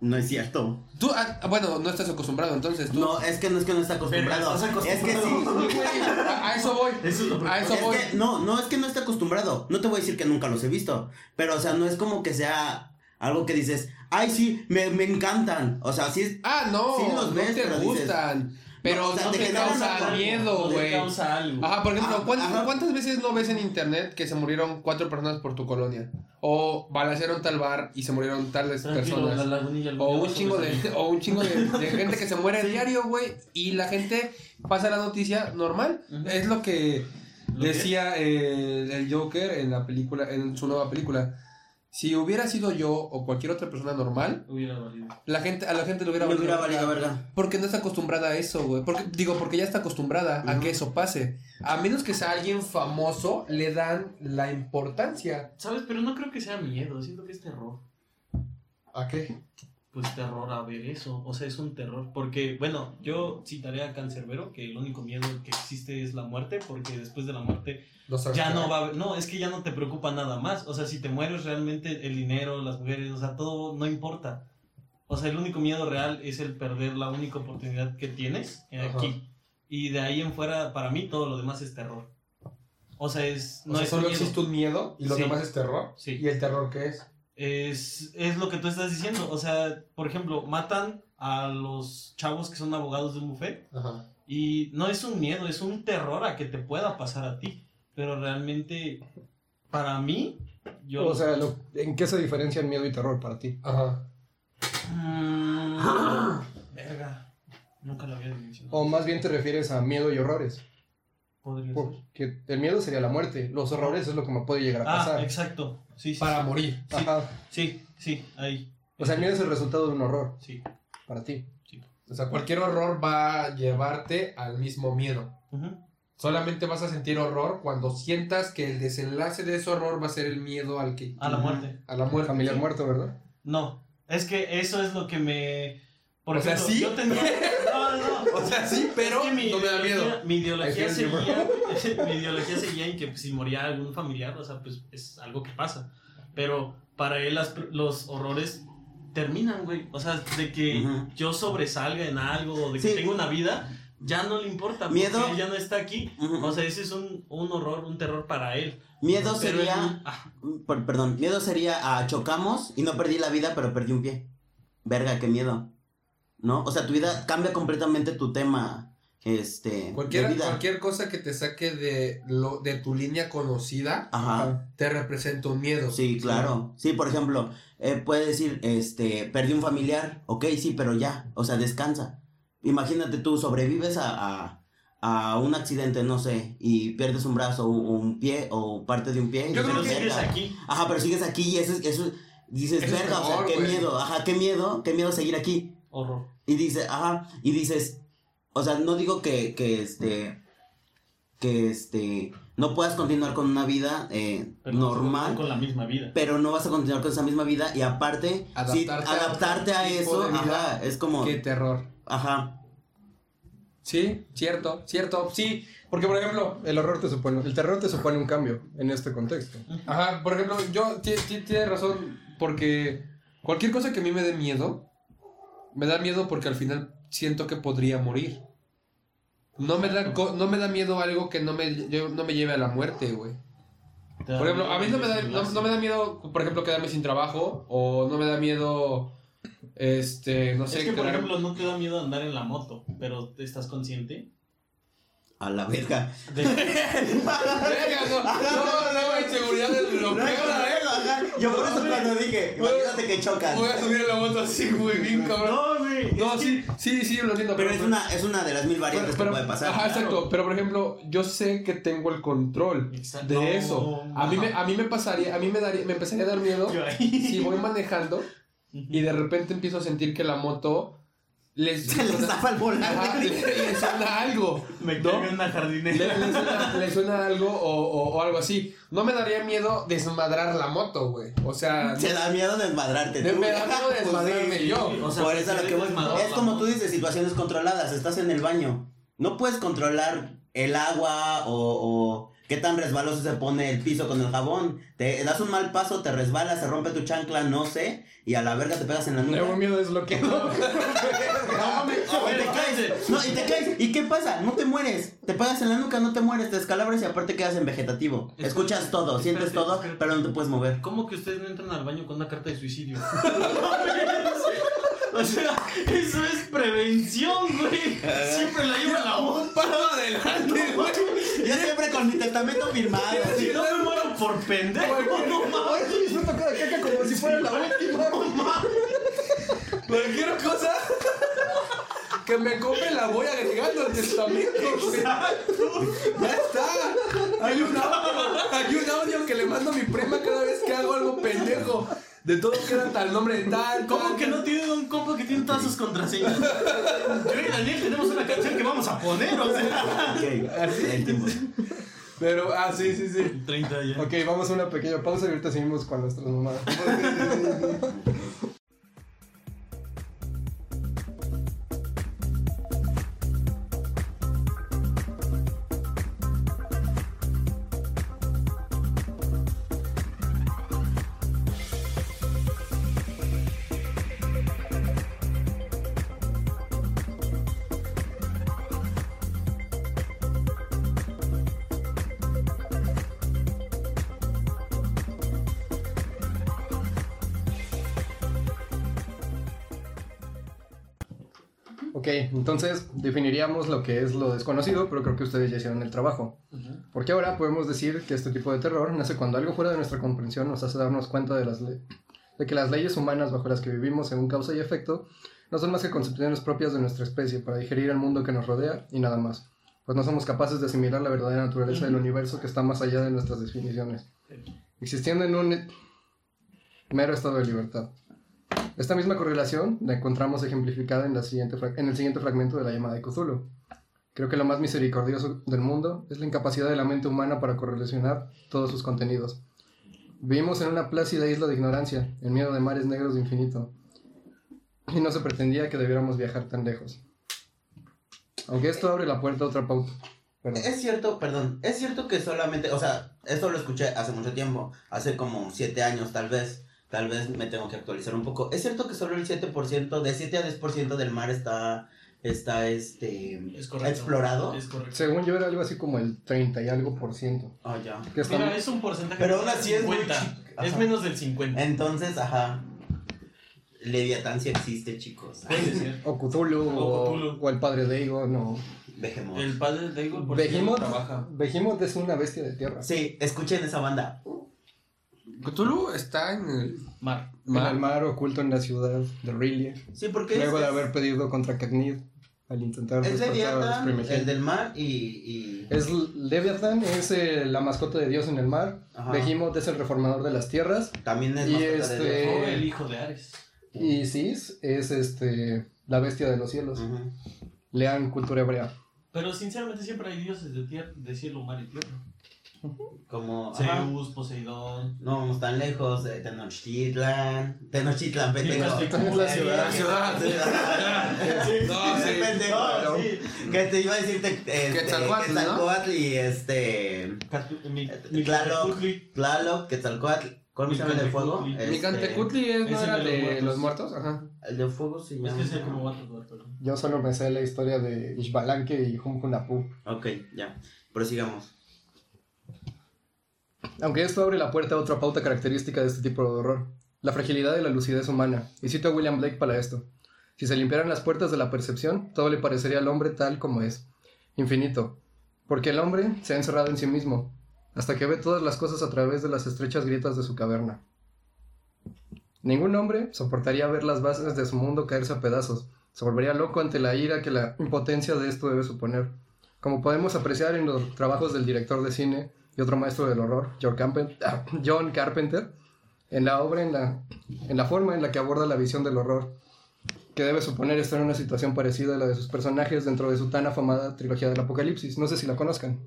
No es cierto. Tú, ah, bueno, no estás acostumbrado, entonces tú. No, es que no es que no está acostumbrado. Estás Es que sí. acostumbrado. Güey, a, a eso voy. Eso es lo A eso Es voy. que, no, no es que no esté acostumbrado. No te voy a decir que nunca los he visto. Pero, o sea, no es como que sea algo que dices, ay, sí, me, me encantan. O sea, sí es. Ah, no, Sí los no ves, te pero dices- gustan. Pero No, o sea, no te te causa algo, miedo, No te güey. causa algo. Ajá, por ejemplo, Ah, ¿cuántas, ajá. cuántas veces no ves en internet que se murieron cuatro personas por tu colonia? O balacearon tal bar y se murieron tales Tranquilo, personas. O un chingo de, o un chingo de, de gente que se muere a diario, güey. Y la gente pasa la noticia normal. Es lo que decía el, el Joker en la película, en su nueva película. Si hubiera sido yo o cualquier otra persona normal, Hubiera valido. la gente, a la gente le hubiera Me hubiera valido valido verga. Porque no está acostumbrada a eso, güey. Porque, digo, porque ya está acostumbrada a que eso pase. A menos que sea alguien famoso, le dan la importancia. ¿Sabes? Pero no creo que sea miedo. Siento que es terror. ¿A qué? Pues terror a ver eso. O sea, es un terror. Porque, bueno, yo citaré a Cancerbero que el único miedo que existe es la muerte. Porque después de la muerte ya no va a haber. No, es que ya no te preocupa nada más. O sea, si te mueres realmente, el dinero, las mujeres, o sea, todo no importa. O sea, el único miedo real es el perder la única oportunidad que tienes Ajá. aquí. Y de ahí en fuera, para mí, todo lo demás es terror. O sea, es. No es solo miedo. existe un miedo y lo Sí. demás es terror. Sí. ¿Y el terror qué es? Es, es lo que tú estás diciendo. O sea, por ejemplo, matan a los chavos que son abogados de un buffet. Ajá. Y no es un miedo, es un terror a que te pueda pasar a ti. Pero realmente, para mí, yo. O sea, lo- ¿en qué se diferencian miedo y terror para ti? Ajá. Mm, verga. Nunca lo había dimensionado. O más bien te refieres a miedo y horrores. Porque el miedo sería la muerte. Los horrores es lo que me puede llegar a Ah, pasar. exacto. Sí, sí. Para sí. morir. Sí. Ajá. Sí, sí, ahí. O sea, el miedo es el resultado de un horror Sí. para ti. O sea, cualquier horror va a llevarte al mismo miedo. Solamente vas a sentir horror cuando sientas que el desenlace de ese horror va a ser el miedo al que... A la muerte. A la muerte. Familiar muerto, ¿verdad? No, es que eso es lo que me... Por O sea, ¿sí? yo tenía... No, no. O sea, sí, pero Es que mi no me da miedo. Mi ideología, seguía, mi ideología seguía en que si moría algún familiar, o sea, pues es algo que pasa. Pero para él las- los horrores terminan, güey. O sea, de que Ujú. yo sobresalga en algo, o de que Sí. tengo una vida, ya no le importa. Miedo. Porque él ya no está aquí. Ujú. O sea, ese es un, un horror, un terror para él. Miedo Pero sería. él- ah, per- perdón, miedo sería a chocamos y no perdí la vida, pero perdí un pie. Verga, qué miedo. ¿No? O sea, tu vida cambia completamente tu tema. Este. Cualquier, de vida. cualquier cosa que te saque de, lo, de tu línea conocida Ajá. te representa un miedo. Sí, claro. Sí, por ejemplo, eh, puede decir, este, perdí un familiar. Ok, sí, pero ya. O sea, descansa. Imagínate tú, sobrevives a, a, a un accidente, no sé, y pierdes un brazo, o un pie, o parte de un pie. y Yo creo que sigues aquí. Ajá, pero sigues aquí y eso es, eso es- dices, Eso es verga, o sea, mejor, qué miedo, ajá, qué miedo, qué miedo seguir aquí. Horror. Y dice, ajá, y dices, o sea, no digo que, que este, que este, no puedas continuar con una vida eh, normal, con la misma vida. pero no vas a continuar con esa misma vida y aparte, sí, Adaptarte a adaptarte a, eso, ajá, es como, Qué terror. ajá, Sí, cierto, cierto. Sí, porque por ejemplo, El horror te supone, el terror te supone un cambio en este contexto. Ajá, por ejemplo, yo ti- ti- tienes razón, porque cualquier cosa que a mí me dé miedo, me da miedo porque al final siento que podría morir. No me da, co- no me da miedo algo que no me, yo- no me lleve a la muerte, güey. Por ejemplo, a mí no me, da, no, no me da miedo, por ejemplo, quedarme sin trabajo, o no me da miedo, este, no sé, Es que, por ejemplo, no te da miedo andar en la moto, pero ¿estás consciente? a la verga. De... Verga, no, inseguridad del bloqueo, ajá, yo por eso cuando dije, imagínate que chocan. Voy a subir la moto así, güey, bien cabrón. No, güey. No, sí, sí, sí, lo entiendo. Pero es una, es una de las mil variantes pero- que puede pasar. Ajá, exacto. Pero por ejemplo, yo sé que tengo el control Exacto. de eso. A mí, me, a mí me pasaría, a mí me daría, me empezaría a dar miedo si voy manejando y de repente empiezo a sentir que la moto les, Se les zafa el volante. Ajá, le, le suena algo. Me ¿no? una Le, jardinera. le suena, algo o, o- o algo así. No me daría miedo desmadrar la moto, güey. O sea, Se da miedo desmadrarte me tú. me da miedo Pues sí. desmadrarme sí, yo. o sea, Por eso a lo que voy. Es como tú dices, situaciones controladas. Estás en el baño. No puedes controlar el agua o, o qué tan resbaloso se pone el piso con el jabón. Te das un mal paso, te resbalas, se rompe tu chancla, no sé, y a la verga te pegas en la nuca. Tengo miedo desbloqueado. No, te no, y te caes, ¿y qué pasa? No te mueres, te pegas en la nuca, no te mueres, te descalabras y aparte quedas en vegetativo. Escuchas todo, sientes todo, espérate. pero no te puedes mover. ¿Cómo que ustedes no entran al baño con una carta de suicidio? o sea, eso es prevención, güey. Siempre la llevan la Un paso adelante, güey. Yo siempre con mi testamento firmado. Si no me muero por pendejo, no mames. Ay, disfruto cada caca como si fuera la última. Cualquier cosa que me compre la voy agregando al testamento. güey. Ya está. Hay un audio, hay un audio que le mando a mi prima cada vez que hago algo pendejo. De todo queda tal nombre de tal. ¿Cómo tal, que no tienen un compa que tiene todas sus contraseñas? Yo y Daniel tenemos una canción que vamos a poner, o sea. Ok, el tiempo. Pero, ah, sí, sí, sí. 30 ya. Ok, vamos a una pequeña pausa y ahorita seguimos con nuestras mamadas. entonces definiríamos lo que es lo desconocido, pero creo que ustedes ya hicieron el trabajo. Porque ahora podemos decir que este tipo de terror nace cuando algo fuera de nuestra comprensión nos hace darnos cuenta de, las de que las leyes humanas bajo las que vivimos según causa y efecto no son más que concepciones propias de nuestra especie para digerir el mundo que nos rodea y nada más. pues no somos capaces de asimilar la verdadera naturaleza del universo que está más allá de nuestras definiciones, existiendo en un mero estado de libertad. Esta misma correlación la encontramos ejemplificada en, la siguiente en el siguiente fragmento de la llamada de Cthulhu. Creo que lo más misericordioso del mundo es la incapacidad de la mente humana para correlacionar todos sus contenidos. Vivimos en una plácida isla de ignorancia, en miedo de mares negros de infinito, y no se pretendía que debiéramos viajar tan lejos. Aunque esto abre la puerta a otra pauta. Es cierto, perdón, es cierto que solamente, o sea, esto lo escuché hace mucho tiempo, hace como siete años tal vez, tal vez me tengo que actualizar un poco. Es cierto que solo el 7%, de 7 a 10% del mar está, está este, explorado. Según yo era algo así como el 30 y algo por ciento. Ah, ya. Mira, es un porcentaje. Pero aún así es Es menos del 50. Entonces, ajá. Leviatán sí existe, chicos. O Cthulhu, o, el padre de Ego, no. Behemoth. El padre de Ego por Behemoth, trabaja. Behemoth es una bestia de tierra. Sí, escuchen esa banda. Cthulhu está en el mar. En el mar, oculto en la ciudad de Riley. Sí, porque Luego de haber pedido contra Cagnid al intentar es Leviathan, el del mar y, y... es Leviathan es eh, la mascota de Dios en el mar Behemoth es el reformador de las tierras también es y este... el hijo de Ares y Sis es este la bestia de los cielos. Lean cultura hebrea. Pero sinceramente siempre hay dioses de, tierra, de cielo, mar y tierra. Como Zeus, Poseidón. No vamos tan lejos. de Tenochtitlan. Tenochtitlan, pendejo. Es la ciudad. ciudad. no, sí. Pendejo. Que te iba a decir este, Quetzalcoatl y este. Tlaloc. Tlaloc, Quetzalcoatl. ¿Cuál me llama el fuego? Micantecutli es, no era de los muertos. Ajá. El de fuego se llama. Es que como Yo solo me sé la historia de Ishbalanque y Humhunapu. Ok, ya. Prosigamos. Aunque esto abre la puerta a otra pauta característica de este tipo de horror, la fragilidad y la lucidez humana, y cito a William Blake para esto. Si se limpiaran las puertas de la percepción, todo le parecería al hombre tal como es, infinito, porque el hombre se ha encerrado en sí mismo, hasta que ve todas las cosas a través de las estrechas grietas de su caverna. Ningún hombre soportaría ver las bases de su mundo caerse a pedazos, se volvería loco ante la ira que la impotencia de esto debe suponer. Como podemos apreciar en los trabajos del director de cine y otro maestro del horror, John Carpenter, en la obra, en la, en la forma en la que aborda la visión del horror, que debe suponer estar en una situación parecida a la de sus personajes dentro de su tan afamada trilogía del Apocalipsis. No sé si la conozcan.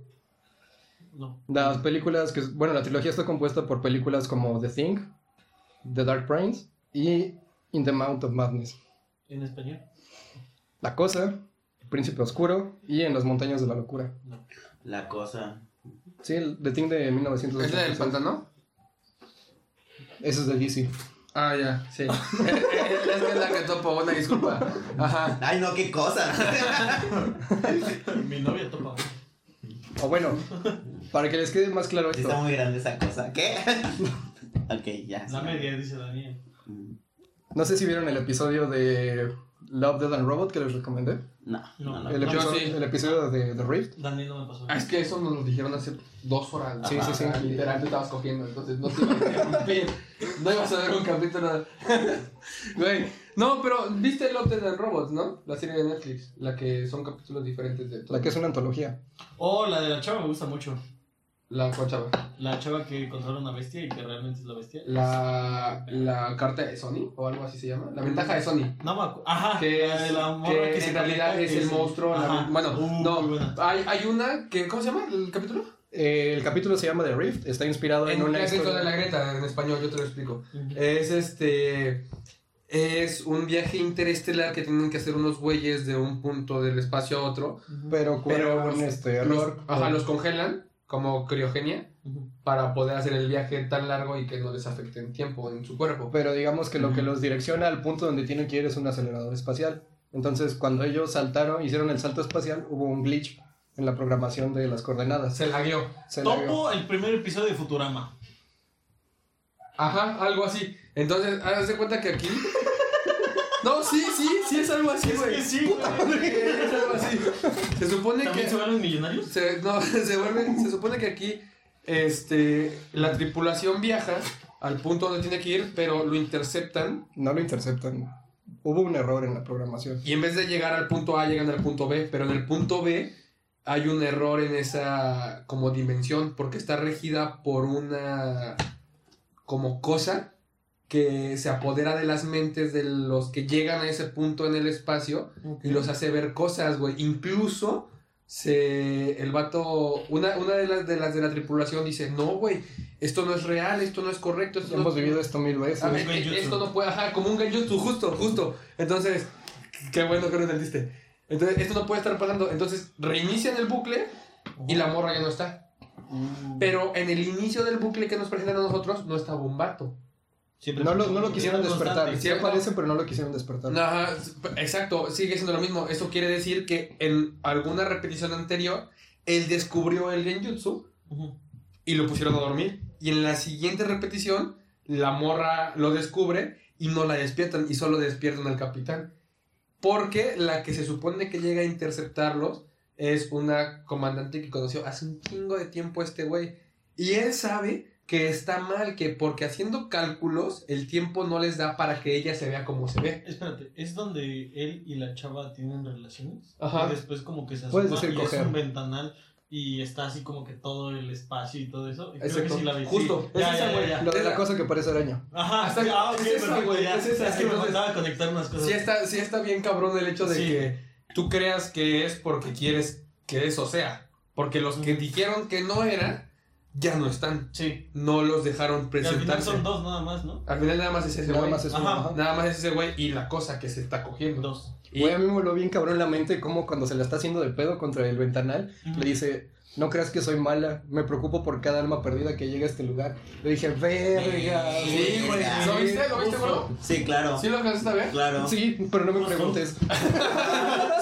No. Las películas que, bueno, la trilogía está compuesta por películas como The Thing, The Dark Prince y In the Mount of Madness. ¿En español? La Cosa, El Príncipe Oscuro y En las Montañas de la Locura. La Cosa. Sí, el The Thing de 1980. ¿Es la del pantano? Ese es de DC. Ah, ya, sí. es que es la que topo, una disculpa. Ajá. Ay, no, qué cosa. Mi novia topa. O bueno, para que les quede más claro esto. Está muy grande esa cosa. ¿Qué? ok, ya. La media, dice Daniel. No sé si vieron el episodio de Love, Dead and Robot que les recomendé. No, no, no. El, episodio, el episodio de The Rift. Daniel no me pasó. Ah, es que eso nos lo dijeron hace dos horas. Sí, sí, sí. Literalmente estabas cogiendo, entonces no te ibas a interrumpir. No ibas a ver un capítulo. Güey. No, pero viste Love, Dead and Robots, ¿no? La serie de Netflix. La que son capítulos diferentes de La que es una antología. Oh, la de la chava me gusta mucho. La chava. La chava que controla una bestia y que realmente es la bestia. La, la carta de Sony, o algo así se llama. La ventaja de Sony. No me acuerdo. Ajá. Que, es, la que, que en realidad es el monstruo. bueno, uh, no. Hay, hay una que. ¿Cómo se llama el capítulo? Eh, el capítulo se llama The Rift. Está inspirado en, en una. historia de la Greta en español, yo te lo explico. Es este. Es un viaje interestelar que tienen que hacer unos güeyes de un punto del espacio a otro. Pero, pero este error. ajá, los congelan como criogenia para poder hacer el viaje tan largo y que no les afecte en tiempo en su cuerpo. Pero digamos que lo que los direcciona al punto donde tienen que ir es un acelerador espacial. Entonces, cuando ellos saltaron, hicieron el salto espacial, hubo un glitch en la programación de las coordenadas. Se lagueó. Se Topo el primer episodio de Futurama. Ajá, algo así. Entonces, haz de cuenta que aquí no, sí, sí, sí es algo así, güey. Es sí, Puta Es algo así. Se supone ¿También que. se vuelven millonarios? Se, no, se vuelve. Se supone que aquí. Este. La tripulación viaja al punto donde tiene que ir, pero lo interceptan. No lo interceptan. Hubo un error en la programación. Y en vez de llegar al punto A, llegan al punto B. Pero en el punto B hay un error en esa como dimensión porque está regida por una como cosa que se apodera de las mentes de los que llegan a ese punto en el espacio y los hace ver cosas, güey. Incluso se el vato una, una de las de las de la tripulación dice, "No, güey, esto no es real, esto no es correcto, esto Hemos vivido esto mil veces. a ver, esto no puede, ajá, como un genjutsu, justo, justo. Entonces, qué bueno que lo entendiste. Entonces, esto no puede estar pasando. Entonces, reinician el bucle y la morra ya no está. Pero en el inicio del bucle que nos presentan a nosotros, no está Bombato. Siempre No lo, no lo quisieron despertar. Sí aparece, pero no lo quisieron despertar. Ajá, exacto, sigue siendo lo mismo. Esto quiere decir que en alguna repetición anterior, él descubrió el genjutsu y lo pusieron a dormir. Y en la siguiente repetición, la morra lo descubre y no la despiertan y solo despiertan al capitán. Porque la que se supone que llega a interceptarlos es una comandante que conoció hace un chingo de tiempo este güey. Y él sabe que está mal, que porque haciendo cálculos el tiempo no les da para que ella se vea como se ve. Espérate, ¿es donde él y la chava tienen relaciones? Ajá. Y después como que se asoma y es un ventanal y está así como que todo el espacio y todo eso. Creo que sí la vi. Justo, Sí. es Ya, esa, ya, güey. ya, ya. Lo de la cosa que parece araña. Ajá, Hasta- sí, ah, es esa, güey, ya. es esa, Es que me faltaba conectar unas cosas. Sí está, sí está bien cabrón el hecho de Sí. que tú creas que es porque quieres que eso sea. Porque los que dijeron que no era, ya no están. Sí. No los dejaron Y al final presentarse. son dos nada más, ¿no? Al final nada más es ese Nada güey. más es uno, Ajá. ajá. Nada más es ese güey y la cosa que se está cogiendo. Dos. Y- Güey, a mí me voló bien cabrón la mente como cuando se la está haciendo de pedo contra el ventanal, le dice, no creas que soy mala, me preocupo por cada alma perdida que llega a este lugar. Le dije, verga. Sí, güey. ¿Lo viste? ¿Lo viste, bro? Sí, claro. ¿Sí lo alcanzaste a ver? Claro. Sí, pero no me preguntes.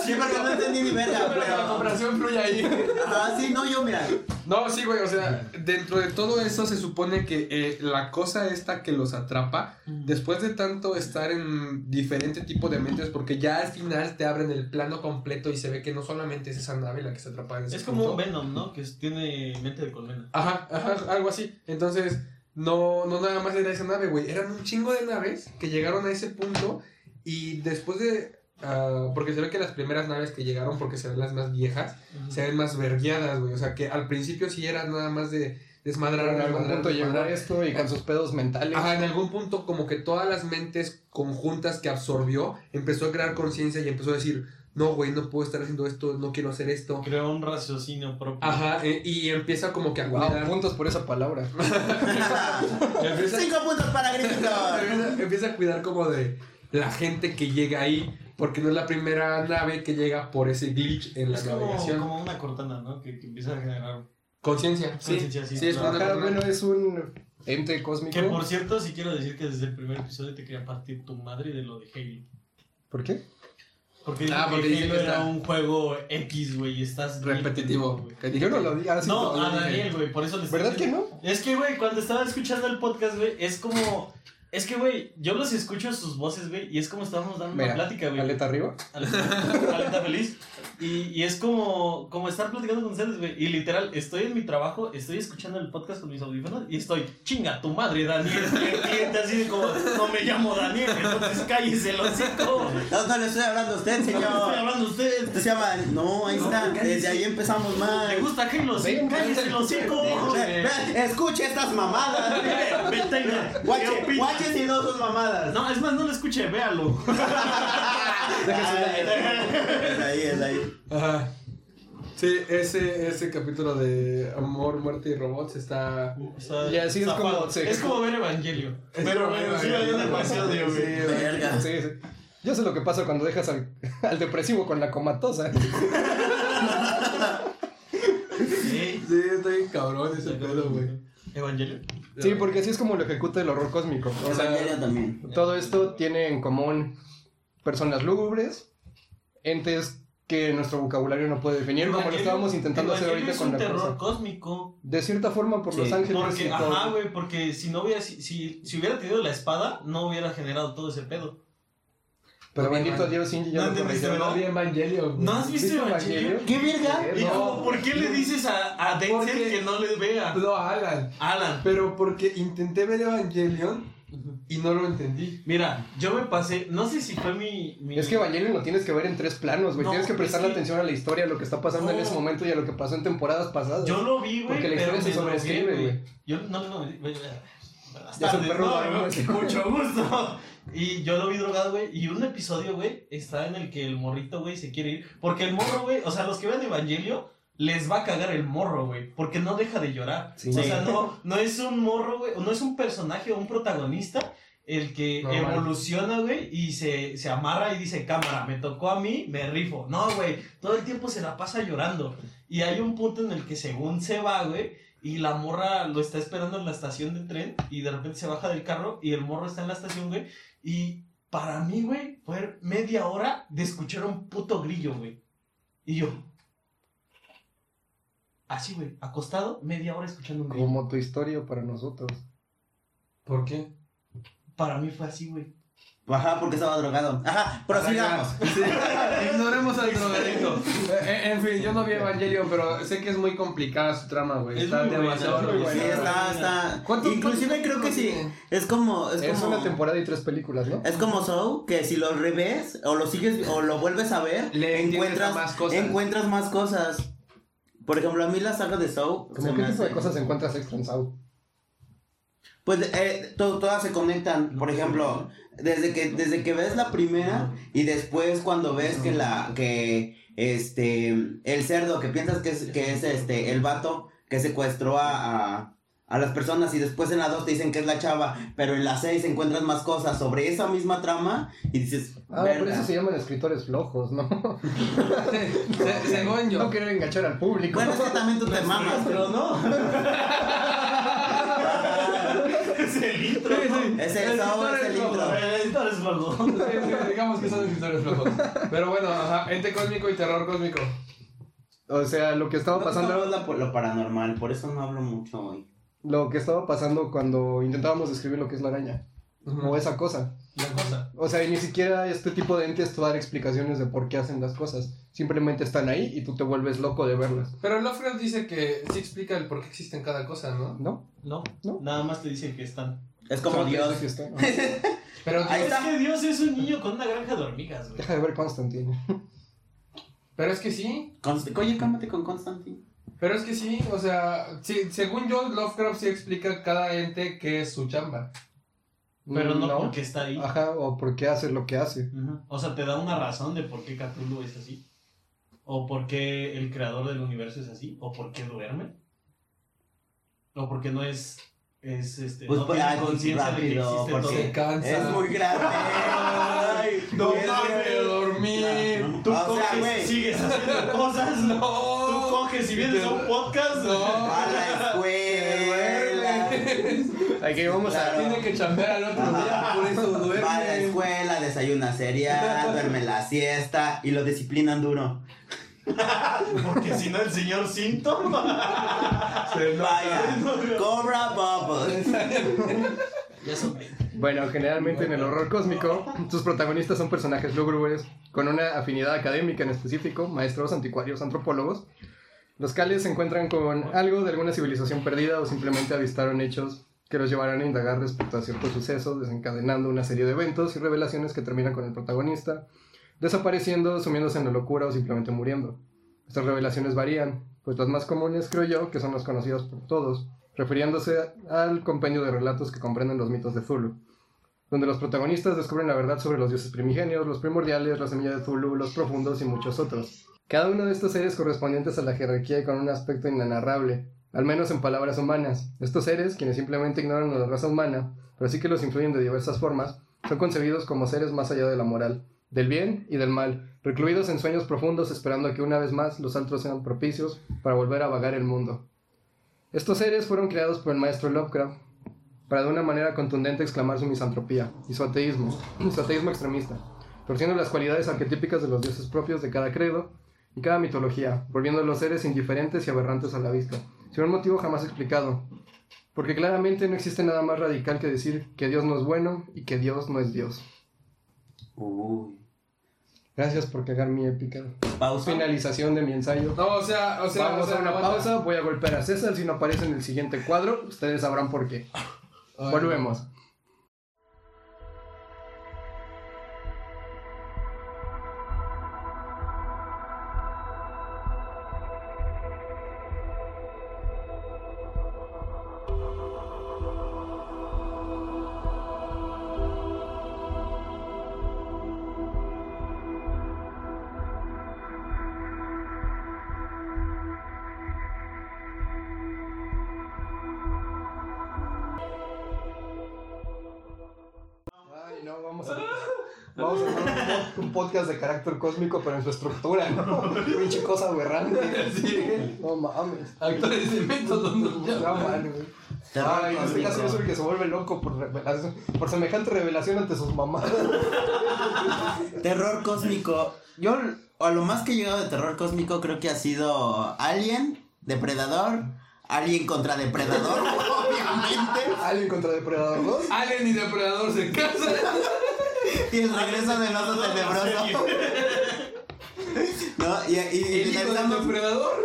Sí, porque no entendí ni verga, Pero la pero. cooperación fluye ahí. Ah, sí, no, yo, mira. No, sí, güey, o sea, dentro de todo eso se supone que eh, la cosa esta que los atrapa, después de tanto estar en diferente tipo de mentes, porque ya al final te abren el plano completo y se ve que no solamente es esa nave la que se atrapa en ese Es como un. Venom, ¿no? Que tiene mente de colmena. Ajá, ajá, algo así. Entonces, no, no nada más era esa nave, güey. Eran un chingo de naves que llegaron a ese punto y después de... ah, porque se ve que las primeras naves que llegaron, porque se ven las más viejas, se ven más vergueadas, güey. O sea, que al principio sí era nada más de desmadrar, en algún punto desmadrar. esto y con sus pedos mentales. Ajá, en algún punto como que todas las mentes conjuntas que absorbió empezó a crear conciencia y empezó a decir, no, güey, no puedo estar haciendo esto, no quiero hacer esto. Creó un raciocinio propio. Ajá, eh, y empieza como que a Wow, cuidar. puntos por esa palabra. empieza, Cinco puntos para Gryffindor. empieza- empieza a cuidar como de la gente que llega ahí, porque no es la primera nave que llega por ese glitch en la Es navegación. como una cortana, ¿no? Que, que empieza a generar. Conciencia, sí, Conciencia, sí, sí, es Ajá, bueno, es un ente cósmico. Que por cierto, sí quiero decir que desde el primer episodio te quería partir tu madre de lo de Halo. ¿Por qué? Porque, Ah, porque que era está- un juego X, güey, y estás repetitivo. Yo no lo di. Sí, No, a. Daniel, güey, por eso le estoy ¿Verdad que no? Es que, güey, cuando estaba escuchando el podcast, güey, es como. Es que, güey, yo los escucho sus voces, güey, y es como estábamos dando Mira, una plática, güey. aleta arriba. Aleta, aleta feliz. Y, y es como, como estar platicando con ustedes, güey. Y literal, estoy en mi trabajo, estoy escuchando el podcast con mis audífonos y estoy, chinga tu madre, Daniel. Y el cliente así de como, no me llamo Daniel, entonces cállese el hocico. No, no le estoy hablando a usted, No estoy señor. hablando a usted. Usted se llama. No, ahí No, está. Desde ahí empezamos mal. ¿Le gusta? Sí, Ven, cállese el hocico. Escuche estas mamadas. Tenga. ¿Qué Guache, guache si no sus mamadas. No, es más, no lo escuche, véalo. Es ahí, es ahí. Ajá. Sí, ese, ese capítulo de Amor, Muerte y Robots está... O sea, Y así es como Es como ver Evangelio. Pero bueno, sí, hay un episodio, güey. Verga. Sí, sí. Yo sé lo que pasa cuando dejas al, al depresivo con la comatosa. Sí. Sí, está bien cabrón ese pedo, güey. Evangelio. Sí, porque así es como lo ejecuta el horror cósmico. O sea, también. todo esto tiene en común personas lúgubres, entes que nuestro vocabulario no puede definir, como lo estábamos intentando hacer ahorita con es la un terror cosa. cósmico. De cierta forma, por Sí, los ángeles Porque, y todo. ajá, güey, porque si no hubiera, si, si, si hubiera tenido la espada, no hubiera generado todo ese pedo. Pero No, bendito. Dios, Indy ya No lo entendiste, corrigió. No vi Evangelio, güey. ¿No has visto Evangelio? ¿Qué verga? Hijo, no. ¿por qué le dices a, a Denzel Porque- que no le vea? No, Alan. Alan. Pero porque intenté ver Evangelion y no lo entendí. Mira, yo me pasé, no sé si fue mi... mi- Es que Evangelion lo tienes que ver en tres planos, güey. No, tienes que es prestarle que- atención a la historia, a lo que está pasando en ese momento y a lo que pasó en temporadas pasadas. Yo lo vi, güey, Porque la historia se sobreescribe, güey. Yo, no, no, no, güey, buenas Ya es un tardes, perro no, mucho gusto. Y yo lo vi drogado, güey, y un episodio, güey, está en el que el morrito, güey, se quiere ir. Porque el morro, güey, o sea, los que vean Evangelio, les va a cagar el morro, güey, porque no deja de llorar. Sí. O sea, no, no es un morro, güey, no es un personaje o un protagonista el que Normal. evoluciona, güey, y se, se amarra y dice, cámara, me tocó a mí, me rifo. No, güey, todo el tiempo se la pasa llorando. Y hay un punto en el que según se va, güey, y la morra lo está esperando en la estación de tren, y de repente se baja del carro, y el morro está en la estación, güey, y para mí, güey, fue media hora de escuchar un puto grillo, güey. Y yo... Así, güey, acostado, media hora escuchando un. Como tu historia para nosotros. ¿Por qué? Para mí fue así, güey. Ajá, porque estaba drogado. Ajá, prosigamos. Ignoremos al drogadicto. Eh, en fin, yo no vi Evangelion, pero sé que es muy complicada su trama, güey. Es Está muy demasiado es muy buena. Sí, está, está. ¿Cuántos- Inclusive cuántos creo que sí. Es como, es Es como. una temporada y tres películas, ¿no? Es como Soul, que si lo revés o lo sigues o lo vuelves a ver, Le encuentras más cosas. encuentras más cosas. Por ejemplo, a mí la saga de se ¿Cómo qué tipo de cosas encuentras extra en Saw? Pues eh, to- todas se conectan, por ejemplo, desde que desde que ves la primera y después cuando ves que la que este el cerdo que piensas que es que es este el vato que secuestró a, a a las personas y después en la 2 te dicen que es la chava, pero en la 6 encuentras más cosas sobre esa misma trama y dices, Ah, por eso se llaman escritores flojos, ¿no? Se- según yo. No querer enganchar al público. Bueno, es que también tú te mamas. Pero no. es el intro. ¿no? Es el es el intro. El editor es flojo. Sí, sí, digamos que son escritores flojos. Pero bueno, ajá, ente cósmico y terror cósmico. O sea, lo que estaba No pasando, la- lo paranormal, por eso no hablo mucho hoy. Lo que estaba pasando cuando intentábamos describir lo que es la araña. O esa cosa. La cosa. O sea, y ni siquiera este tipo de entes te va a dar explicaciones de por qué hacen las cosas. Simplemente están ahí y tú te vuelves loco de verlas. Pero Lovecraft dice que sí explica el por qué existen cada cosa, ¿no? ¿No? No, No. nada más te dicen que están. Es como Dios. dice que está. Pero, Ahí Es está. que Dios es un niño con una granja de hormigas, güey. Deja de ver Constantine. pero es que sí. Const- Oye, cálmate con Constantine. Pero es que sí, o sea, sí, según yo, Lovecraft sí explica cada ente qué es su chamba. Pero no, No. porque está ahí. Ajá, o por qué hace lo que hace. O sea, te da una razón de por qué Cthulhu es así. O por qué el creador del universo es así. O por qué duerme. O porque no es. Es este. Pues, no pues, tiene conciencia de que rápido, existe porque- todo. Se cansa. Es muy grande. Ay, no Es mames, que- dormir. Tú O sea, sigues haciendo cosas. No. Vienes a un podcast. No. A la escuela. Aquí vamos Claro. Tiene que chambear al otro día, por eso duerme. Va a la escuela, desayuna cereal, duerme la siesta y lo disciplinan duro. Porque si no, el señor Sinton. Vaya, Cobra Bubbles. ya son a... Bueno, generalmente en el horror cósmico, sus protagonistas son personajes lúgubres con una afinidad académica en específico, maestros, anticuarios, antropólogos, los cuales se encuentran con algo de alguna civilización perdida o simplemente avistaron hechos que los llevarán a indagar respecto a ciertos sucesos, desencadenando una serie de eventos y revelaciones que terminan con el protagonista desapareciendo, sumiéndose en la locura o simplemente muriendo. Estas revelaciones varían, pues las más comunes creo yo que son las conocidas por todos, refiriéndose al compendio de relatos que comprenden los mitos de Zulu, donde los protagonistas descubren la verdad sobre los dioses primigenios, los primordiales, la semilla de Zulu, los profundos y muchos otros. Cada uno de estos seres correspondientes a la jerarquía y con un aspecto inenarrable, al menos en palabras humanas. Estos seres, quienes simplemente ignoran a la raza humana, pero sí que los influyen de diversas formas, son concebidos como seres más allá de la moral, del bien y del mal, recluidos en sueños profundos esperando que una vez más los astros sean propicios para volver a vagar el mundo. Estos seres fueron creados por el maestro Lovecraft para de una manera contundente exclamar su misantropía y su ateísmo, su ateísmo extremista, torciendo las cualidades arquetípicas de los dioses propios de cada credo y cada mitología, volviendo a los seres indiferentes y aberrantes a la vista, sin un motivo jamás explicado, porque claramente no existe nada más radical que decir que Dios no es bueno y que Dios no es Dios. Uy. Gracias por cagar mi épica Pausa. finalización de mi ensayo. No, o sea, o sea, Vamos o sea, a una pausa, voy a golpear a César, si no aparece en el siguiente cuadro, ustedes sabrán por qué. Ay, Volvemos. Carácter cósmico, pero en su estructura, ¿no? Pinche cosa aberrante. Sí. No mames. Actores de método. No mames. Ay, en este caso yo soy el que se vuelve loco por, revelación, por semejante revelación ante sus mamadas. Terror cósmico. Yo, a lo más que he llegado de terror cósmico, creo que ha sido Alien, Depredador, Alien contra Depredador, obviamente. Alien contra Depredador 2. Alien y Depredador se casan. Y el regreso del oso tenebroso. No, y, y, y El hijo del Depredador.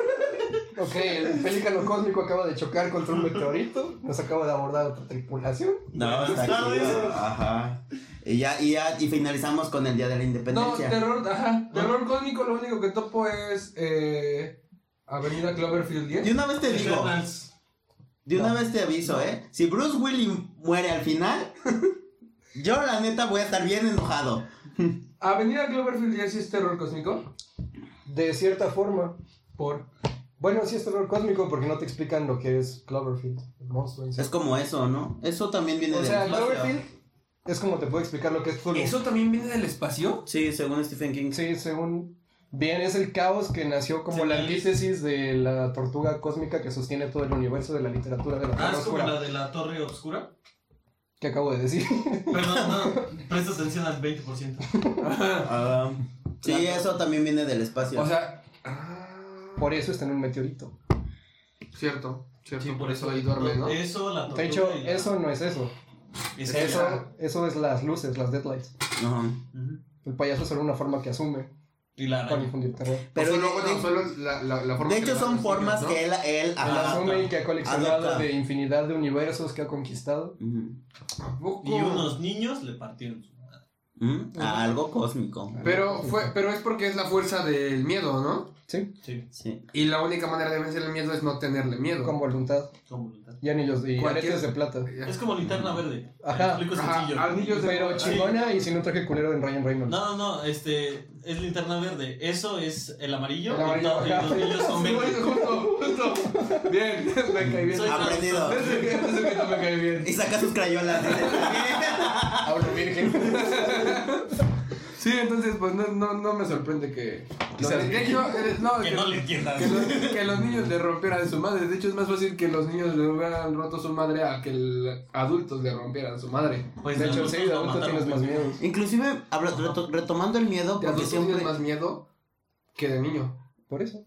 Ok, el pelícano cósmico acaba de chocar contra un meteorito. Nos acaba de abordar otra tripulación. No, está chido. Ajá. Y ya, y ya, y finalizamos con el Día de la No, Independencia. terror, ajá. Terror cósmico, lo único que topo es eh, Avenida Cloverfield 10. de una vez te digo, de una vez te aviso, ¿eh? Si Bruce Willis muere al final, yo la neta voy a estar bien enojado. Avenida Cloverfield 10 sí es terror cósmico. De cierta forma. Por. Bueno, sí es terror cósmico porque no te explican lo que es Cloverfield, el monstruo en sí. Es como eso, ¿no? Eso también viene O del sea, espacio. Cloverfield es como te puedo explicar lo que es Cthulhu. ¿Eso también viene del espacio? Sí, según Stephen King. Sí, según bien es el caos que nació como Sí, la antítesis de la tortuga cósmica que sostiene todo el universo de la literatura de la Ah, Tierra es como Oscura. la de la Torre Oscura. Que acabo de decir. Perdón, no, presta atención al 20%. Ah, sí, eso también viene del espacio. O sea. Ah, Por eso está en un meteorito. cierto, cierto. Sí, por eso ahí duerme, ¿no? Eso, la De hecho, la- eso no es eso. es Eso, eso es las luces, las deadlights. Ajá. El payaso es solo una forma que asume Y la para infundir terror. Pero bueno, de- solo la, la, la forma de hecho son formas que él, él asume y que ha coleccionado Adopta. de infinidad de universos que ha conquistado. ¿no? Y unos niños le partieron su madre. Mm, a algo cósmico. Pero, fue, pero es porque es la fuerza del miedo, ¿no? Sí, Sí, Sí. Y la única manera de vencer el miedo es no tenerle miedo. con voluntad. con voluntad. Y anillos y Cualquier- aretes de plata. Es como linterna verde. Ajá. Explico Ajá, sencillo. anillos de Pero Sí. chingona y sin un traje culero de Ryan Reynolds. No, no, no, este es linterna verde. Eso es el amarillo, El amarillo, y, to- y ajá. los niños son Sí, verdes. justo, justo. Bien, me cae bien. Soy Aprendido. Ese que ese que me cae bien. Y saca sus crayolas. Hablo virgen. Sí, entonces, pues no, no, no me sorprende que. Quizás- de hecho, eh, no, Que no le entiendas. que los, que los niños le rompieran su madre. De hecho, es más fácil que los niños le hubieran roto su madre a que el adultos le rompieran su madre. Pues De hecho, adultos sí, de lo adulto mataron, tienes más miedo. Inclusive, reto- retomando el miedo, De porque adultos siempre... tienes más miedo que de niño. Por eso.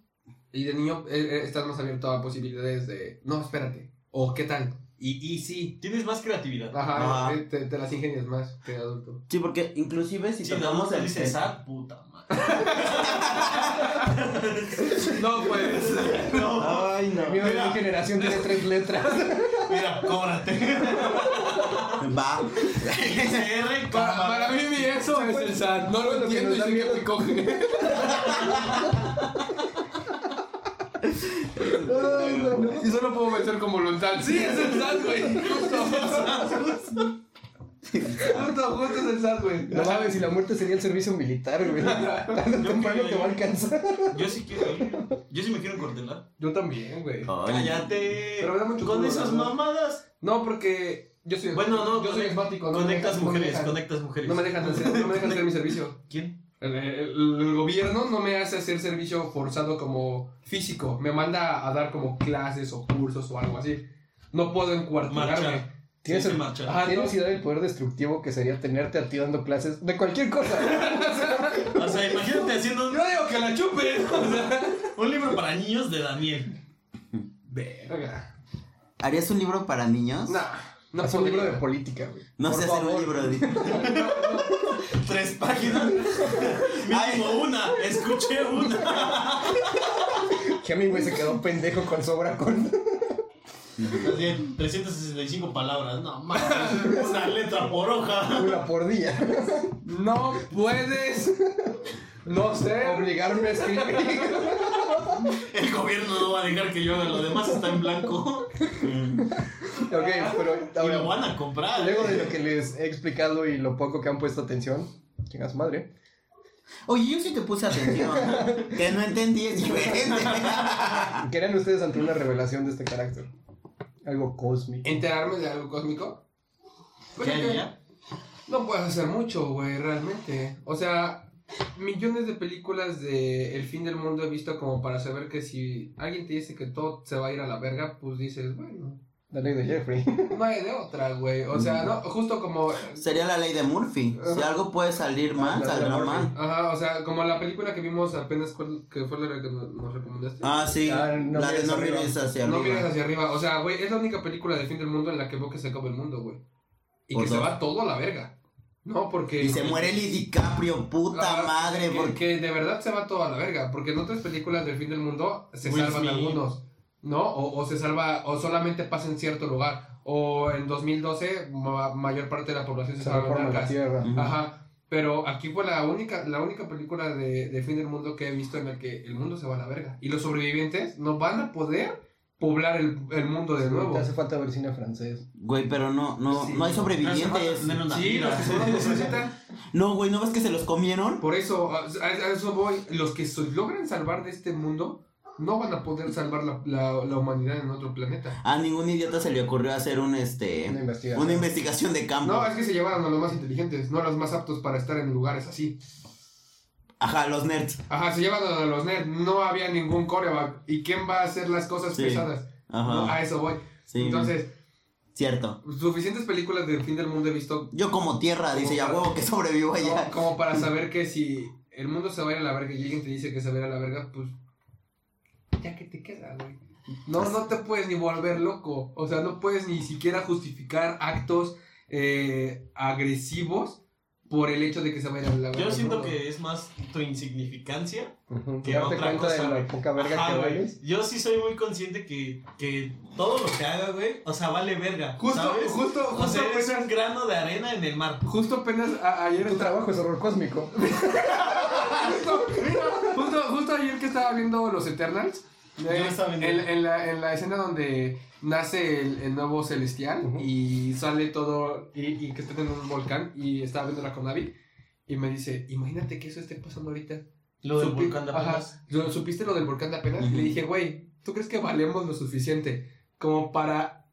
Y de niño eh, eh, estás más abierto a posibilidades de. No, espérate. O qué tal. Y, y sí. Tienes más creatividad. Ajá, Ajá. te, te las ingenias más que adulto. Sí, porque inclusive si te tocamos damos el dices, ah, puta madre. No, pues. Ay, no. Mi mi generación tiene tres letras. Mira, cóbrate. Va. SR, Para, para mí, mi eso es el SAT. No lo entiendo y sé que me coge. Y solo puedo vencer con voluntad. Sí, es el SAT, güey. Justo. Justo, justo es el SAT, güey. No mames, si la muerte sería el servicio militar, güey. Tarde o temprano te va a alcanzar. Yo sí quiero ir. Yo sí me quiero encordelar. Yo también, güey. Cállate. Pero me da mucho Con esas mamadas. No, porque yo soy. Bueno, no, yo soy asmático. no Conectas dejan- no mujeres, dejan- conectas mujeres. No me dejan hacer, no me dejan hacer mi servicio. ¿Quién? El, el- el gobierno no me hace hacer servicio forzado como físico. Me manda a dar como clases o cursos o algo así. No puedo encuartelarme. Tienes Sí, el-. Ajá, Tienes no. idea del poder destructivo que sería tenerte a ti dando clases de cualquier cosa. O sea, imagínate haciendo un, Yo digo que la. O sea, un libro para niños de Daniel. verga. ¿Harías un libro para niños? No, no es un libro de política, güey. No Por sé hacer un favor. libro de... Tres páginas. Mínimo una. Escuché una. Que a mí, güey, se quedó pendejo con sobra con. Así, 365 palabras. No mames. Una letra por hoja. Una por día. No puedes. No sé. Obligarme a escribir. El gobierno no va a dejar que yo haga lo demás. Está en blanco. Ok, pero Y lo ahora, van a comprar. luego de lo que les he explicado y lo poco que han puesto atención, chingas madre. Oye, yo sí te puse atención. que no entendí es diferente. ¿Qué eran ustedes ante una revelación de este carácter? Algo cósmico. Enterarme de algo cósmico. Pues ¿Qué es que haría? No puedes hacer mucho, güey, realmente. O sea, millones de películas de El fin del mundo he visto como para saber que si alguien te dice que todo se va a ir a la verga, pues dices, bueno, La ley de Jeffrey. no hay de otra, güey. O sea, no, justo como Sería la ley de Murphy. Si algo puede salir mal, saldrá mal. Ajá, o sea, como la película que vimos apenas, ¿cuál- que fue la que nos recomendaste. Ah, sí. Ah, no la de no arriba. mires hacia no arriba. mires hacia arriba. O sea, güey, es la única película del fin del mundo en la que veo que se acaba el mundo, güey. Y Por que se va todo a la verga. No, porque. Y se muere Lee DiCaprio, puta madre. que, Porque... que de verdad se va todo a la verga. Porque en otras películas del fin del mundo se Will salvan Smith. algunos. ¿No? O, o se salva. O solamente pasa en cierto lugar. O en 2012, ma- mayor parte de la población se Se salva en reforma la tierra. Ajá. Pero aquí fue la única, la única película de, de fin del mundo que he visto en la que el mundo se va a la verga. Y los sobrevivientes no van a poder poblar el, el mundo de nuevo. Te hace falta ver cine francés. Güey, pero no, no, Sí. no hay sobrevivientes. Una Sí, los que resucitan. No, güey, ¿no ves que se los comieron? Por eso, a, a eso voy. Los que so- logran salvar de este mundo no van a poder salvar la, la- la humanidad en otro planeta. A ningún idiota se le ocurrió hacer un este Una investigación. una investigación de campo. No, es que se llevaron a los más inteligentes, no a los más aptos para estar en lugares así. Ajá, los nerds. Ajá, se llevaron a los nerds, no había ningún coreback. ¿Y quién va a hacer las cosas Sí. pesadas? Ajá. No, a eso voy. sí. Entonces, cierto. suficientes películas del fin del mundo he visto Yo como tierra, dice ya huevo que sobrevivo allá. como, como para saber que si el mundo se va a ir a la verga y alguien te dice que se va a ir a la verga, pues ya que te queda, güey. No, no te puedes ni volver loco. O sea, no puedes ni siquiera justificar actos eh, agresivos por el hecho de que se va a la. Yo siento que es más tu insignificancia que otra cuenta cosa, de la poca verga Ajá, que güey. vales. Yo sí soy muy consciente que, que todo lo que haga, güey, o sea, vale verga. Justo, ¿sabes? justo, O justo, sea, es apenas, un grano de arena en el mar. justo apenas a- ayer Tu trabajo es horror cósmico. justo, justo, justo ayer que estaba viendo los Eternals, en, en la, en la escena donde nace el, el nuevo celestial Ujú. y sale todo y, y que está en un volcán y estaba viendo la Conavi y me dice, imagínate que eso esté pasando ahorita. Lo del Supi- volcán de Ajá, apenas. ¿lo- ¿Supiste lo del volcán de apenas? Ujú. Y le dije, güey, ¿tú crees que valemos lo suficiente como para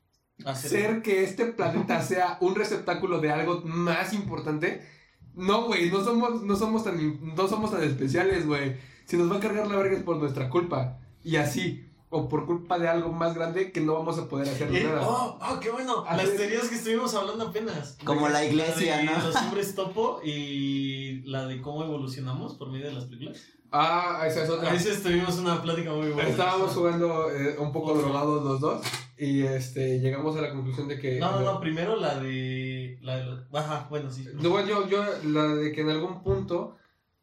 hacer que este planeta sea un receptáculo de algo más importante. No, güey, no somos, no somos tan, no somos tan especiales, güey. Si nos va a cargar la verga es por nuestra culpa. Y así. O por culpa de algo más grande que no vamos a poder hacer Eh, nada. oh, oh, qué bueno. Así Las teorías que estuvimos hablando apenas. Como la iglesia, de ¿no? Los hombres topo y la de cómo evolucionamos por medio de las películas. Ah, esa es otra. A veces tuvimos una plática muy buena. Estábamos jugando eh, un poco drogados los dos. Y este llegamos a la conclusión de que. No, no, no, primero la de. La de los- Ajá, bueno, sí. No, bueno, yo, yo, la de que en algún punto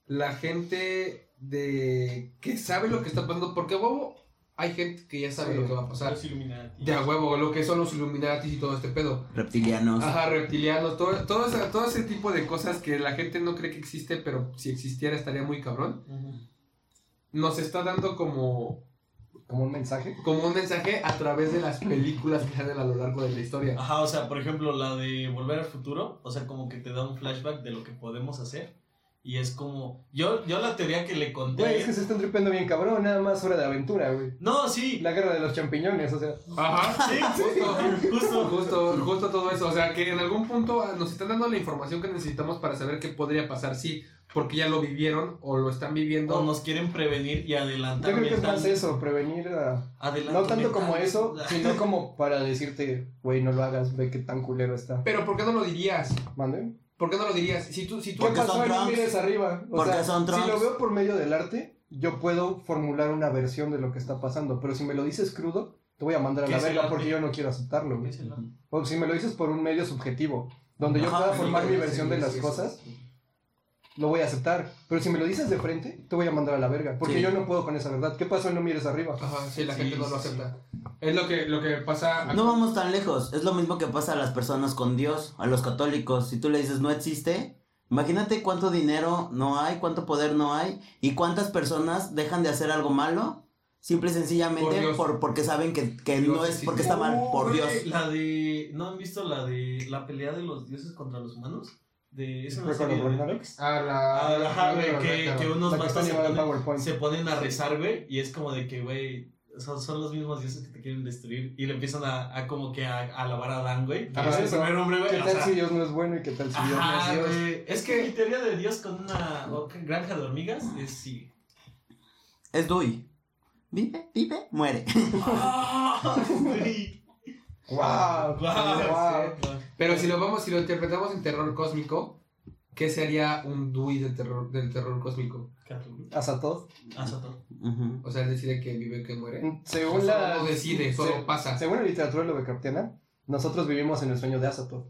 la gente de que sabe lo que está pasando, porque a huevo hay gente que ya sabe Sí. lo que va a pasar. Los Illuminati. De a huevo, lo que son los Illuminatis y todo este pedo. Reptilianos. Ajá, reptilianos, todo, todo, ese, todo ese tipo de cosas que la gente no cree que existe, pero si existiera estaría muy cabrón. Nos está dando como, Como un mensaje. como un mensaje a través de las películas que salen a lo largo de la historia. Ajá, o sea, por ejemplo, la de Volver al Futuro, o sea, como que te da un flashback de lo que podemos hacer. Y es como. Yo, yo la teoría que le conté. Güey, es que se están tripeando bien cabrón, nada más hora de aventura, güey. No, sí. La guerra de los champiñones, o sea. Ajá, Sí, justo, justo. justo, justo todo eso. O sea, que en algún punto nos están dando la información que necesitamos para saber qué podría pasar, sí, porque ya lo vivieron o lo están viviendo. O nos quieren prevenir y adelantar. Yo creo que es más eso, prevenir a... adelanto No tanto como eso, sino como para decirte, güey, no lo hagas, ve qué tan culero está. Pero ¿por qué no lo dirías? ¿Mande? ¿Por qué no lo dirías? Si tú, si tú ¿Qué Porque son No Trumps. mires arriba. O Porque sea, son si lo veo por medio del arte, yo puedo formular una versión de lo que está pasando. Pero si me lo dices crudo, te voy a mandar a ¿Qué la verga porque yo no quiero aceptarlo. O si me lo dices por un medio subjetivo, donde yo pueda sí, formar mi versión sí, de las sí, cosas, sí. Lo voy a aceptar. Pero si me lo dices de frente, te voy a mandar a la verga. Porque Sí. yo no puedo con esa verdad. ¿Qué pasó? No mires arriba. Ajá, sí, la Sí, gente no sí, lo sí. acepta. Es lo que, lo que pasa. No vamos tan lejos. Es lo mismo que pasa a las personas con Dios, a los católicos. Si tú le dices no existe, imagínate cuánto dinero no hay, cuánto poder no hay y cuántas personas dejan de hacer algo malo simple y Por sencillamente Dios. por, porque saben que, que Dios no es porque está mal, por Dios. La de. ¿No han visto la de la pelea de los dioses contra los humanos? De, es una ¿Fue con serie los de. Ah, la. Ah, la- güey, la- que, que unos vatos se ponen, PowerPoint. se ponen a rezar, güey, y es como de que, güey, son, son los mismos dioses que te quieren destruir y le empiezan a, a como que a, a alabar a Dan, güey. Ajá, es el eso. primer hombre, güey. ¿Qué o tal sea, si Dios no es bueno y qué tal si Dios no es Dios? güey. Es que mi teoría de Dios con una granja de hormigas es sí. Es Dewey. Vive, vive, muere. ¡Ah! güey! ¡Wow! Guau. Pero si lo vamos, si lo interpretamos en terror cósmico, ¿qué sería un Dewey del terror, del terror cósmico? Azatoth. Azoto. Ujú. O sea, él decide que vive que muere. Según O sea, la. no decide, solo se- pasa. Según la literatura Lovecraftiana, nosotros vivimos en el sueño de Azatoth.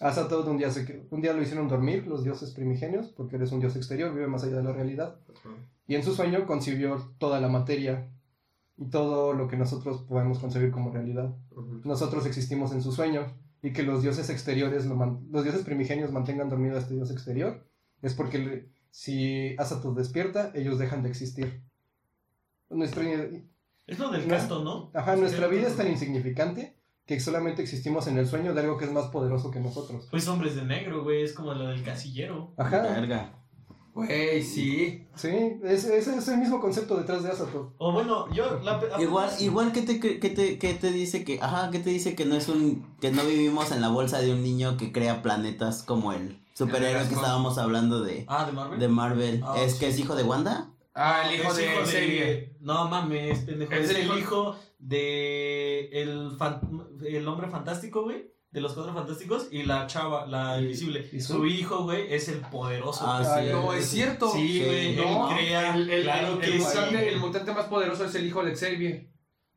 Azatoth un día, se, un día lo hicieron dormir los dioses primigenios, porque eres un dios exterior, vive más allá de la realidad. Y en su sueño concibió toda la materia y todo lo que nosotros podemos concebir como realidad. Nosotros existimos en su sueño y que los dioses exteriores, lo man- los dioses primigenios mantengan dormido a este dios exterior, es porque le- si Azatoth despierta, ellos dejan de existir. Nuestra, Es lo del No. canto, ¿no? Ajá, nuestra vida es tan insignificante que solamente existimos en el sueño de algo que es más poderoso que nosotros. Pues hombres de negro, güey, es como lo del casillero. Ajá, Verga. Güey, sí. sí, ese es, es el mismo concepto detrás de Azatoth. O bueno, yo la Igual, igual que te, que te, que te dice que, ajá, que te dice que no es un, que no vivimos en la bolsa de un niño que crea planetas como el superhéroe que estábamos hablando de, Ah, de Marvel. de Marvel. Ah, es sí. que es hijo de Wanda. Ah, el hijo Es de Xavier. No mames, pendejo. Es Es, el el hijo- hijo de el, fan- el hombre fantástico, güey. De los cuatro fantásticos y la chava, la ¿Y- invisible. y su? su? hijo, güey, es el poderoso. Ah, sí. No, es cierto. Sí, güey, No, él crea. el, el- claro el- que el sí. mutante, el mutante más poderoso es el hijo de Xavier.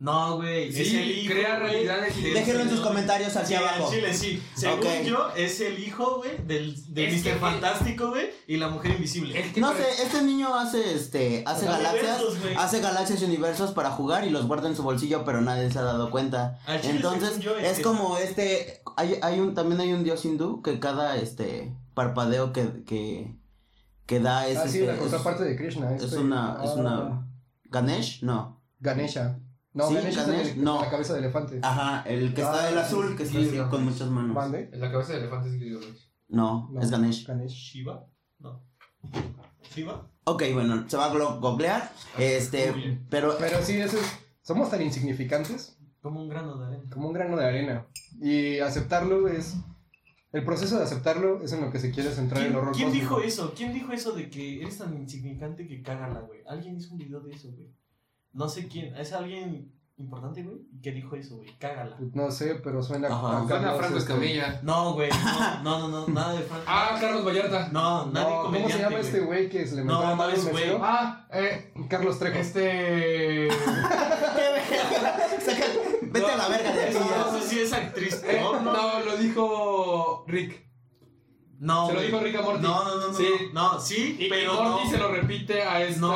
No, güey, es Sí, el hijo. crea realidades Déjenlo en sus comentarios Sí, al abajo. Chile, sí. Según Ok. yo, es el hijo, güey, del, de Es Mr. que- Fantástico, güey, y la mujer invisible. Que No sé, este niño hace este, hace Los galaxias, universos, hace galaxias y universos para jugar y los guarda en su bolsillo, pero nadie se ha dado cuenta. Chile, Entonces, yo, es como este, hay, hay un, también hay un dios hindú que cada este parpadeo que, que, que da es, ah, sí, este, la es- contraparte de Krishna. es este, una- es una- Ganesh, no. Ganesha. No, Sí, Ganesh, es el- no. la cabeza de elefante. Ajá, el que está Ah, del azul, que está así con muchas manos. ¿Mande? En la cabeza de elefante es Gilgamesh. No, No, es Ganesh. Ganesh. ¿Shiva? No. ¿Shiva? Ok, bueno, se va a googlear. Este, Muy bien. pero Pero sí, eso es, somos tan insignificantes Como un grano de arena. como un grano de arena. Y aceptarlo es... El proceso de aceptarlo es en lo que se quiere centrar el ¿Quién, horror quién cósmico. dijo eso? ¿Quién dijo eso de que eres tan insignificante que cágala, güey? Alguien hizo un video de eso, güey. No sé quién. Es alguien importante, güey, que dijo eso, güey. Cágala. No sé, pero suena Ajá. a Suena a Franco este, Escamilla. No, güey. No, no, no, no, nada de Frank. Ah, Carlos Vallarta. No, nadie No, ¿Cómo se llama este güey que se le No, metió no es güey. Ah, eh, Carlos Trejo. este. Vete a la verga de aquí. No, sé si es actriz. eh, No, no. no, lo dijo Rick. No, Se lo dijo Rick a Morty. No, no, no, no. Sí. No, sí, Y, pero y Morty no. se lo repite a esta, No, no,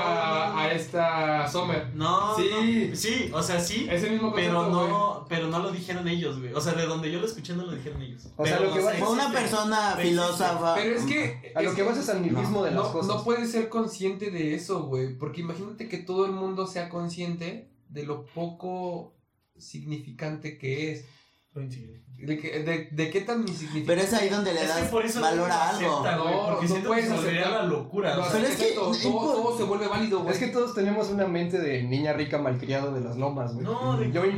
no. a esta Summer. No, Sí. no. Sí, o sea, sí. Es el mismo Pero concepto, güey. no, pero no lo dijeron ellos, güey. O sea, de donde yo lo escuché no lo dijeron ellos. O sea, Pero lo que no va- sé, Fue una persona filósofa. Pero es que. A lo es que vas es al nihilismo de las no, cosas. no puedes ser consciente de eso, güey. Porque imagínate que todo el mundo sea consciente de lo poco significante que es. De, que, de, de qué tan insignificante. Pero es ahí donde le Es que das por eso valor a algo. acepta, güey, No, porque no siento puedes aceptar. la locura. No, o sea, pero es que- todo, todo se vuelve válido, güey. Es que todos tenemos una mente de niña rica malcriada de las lomas, güey. No, de Yo me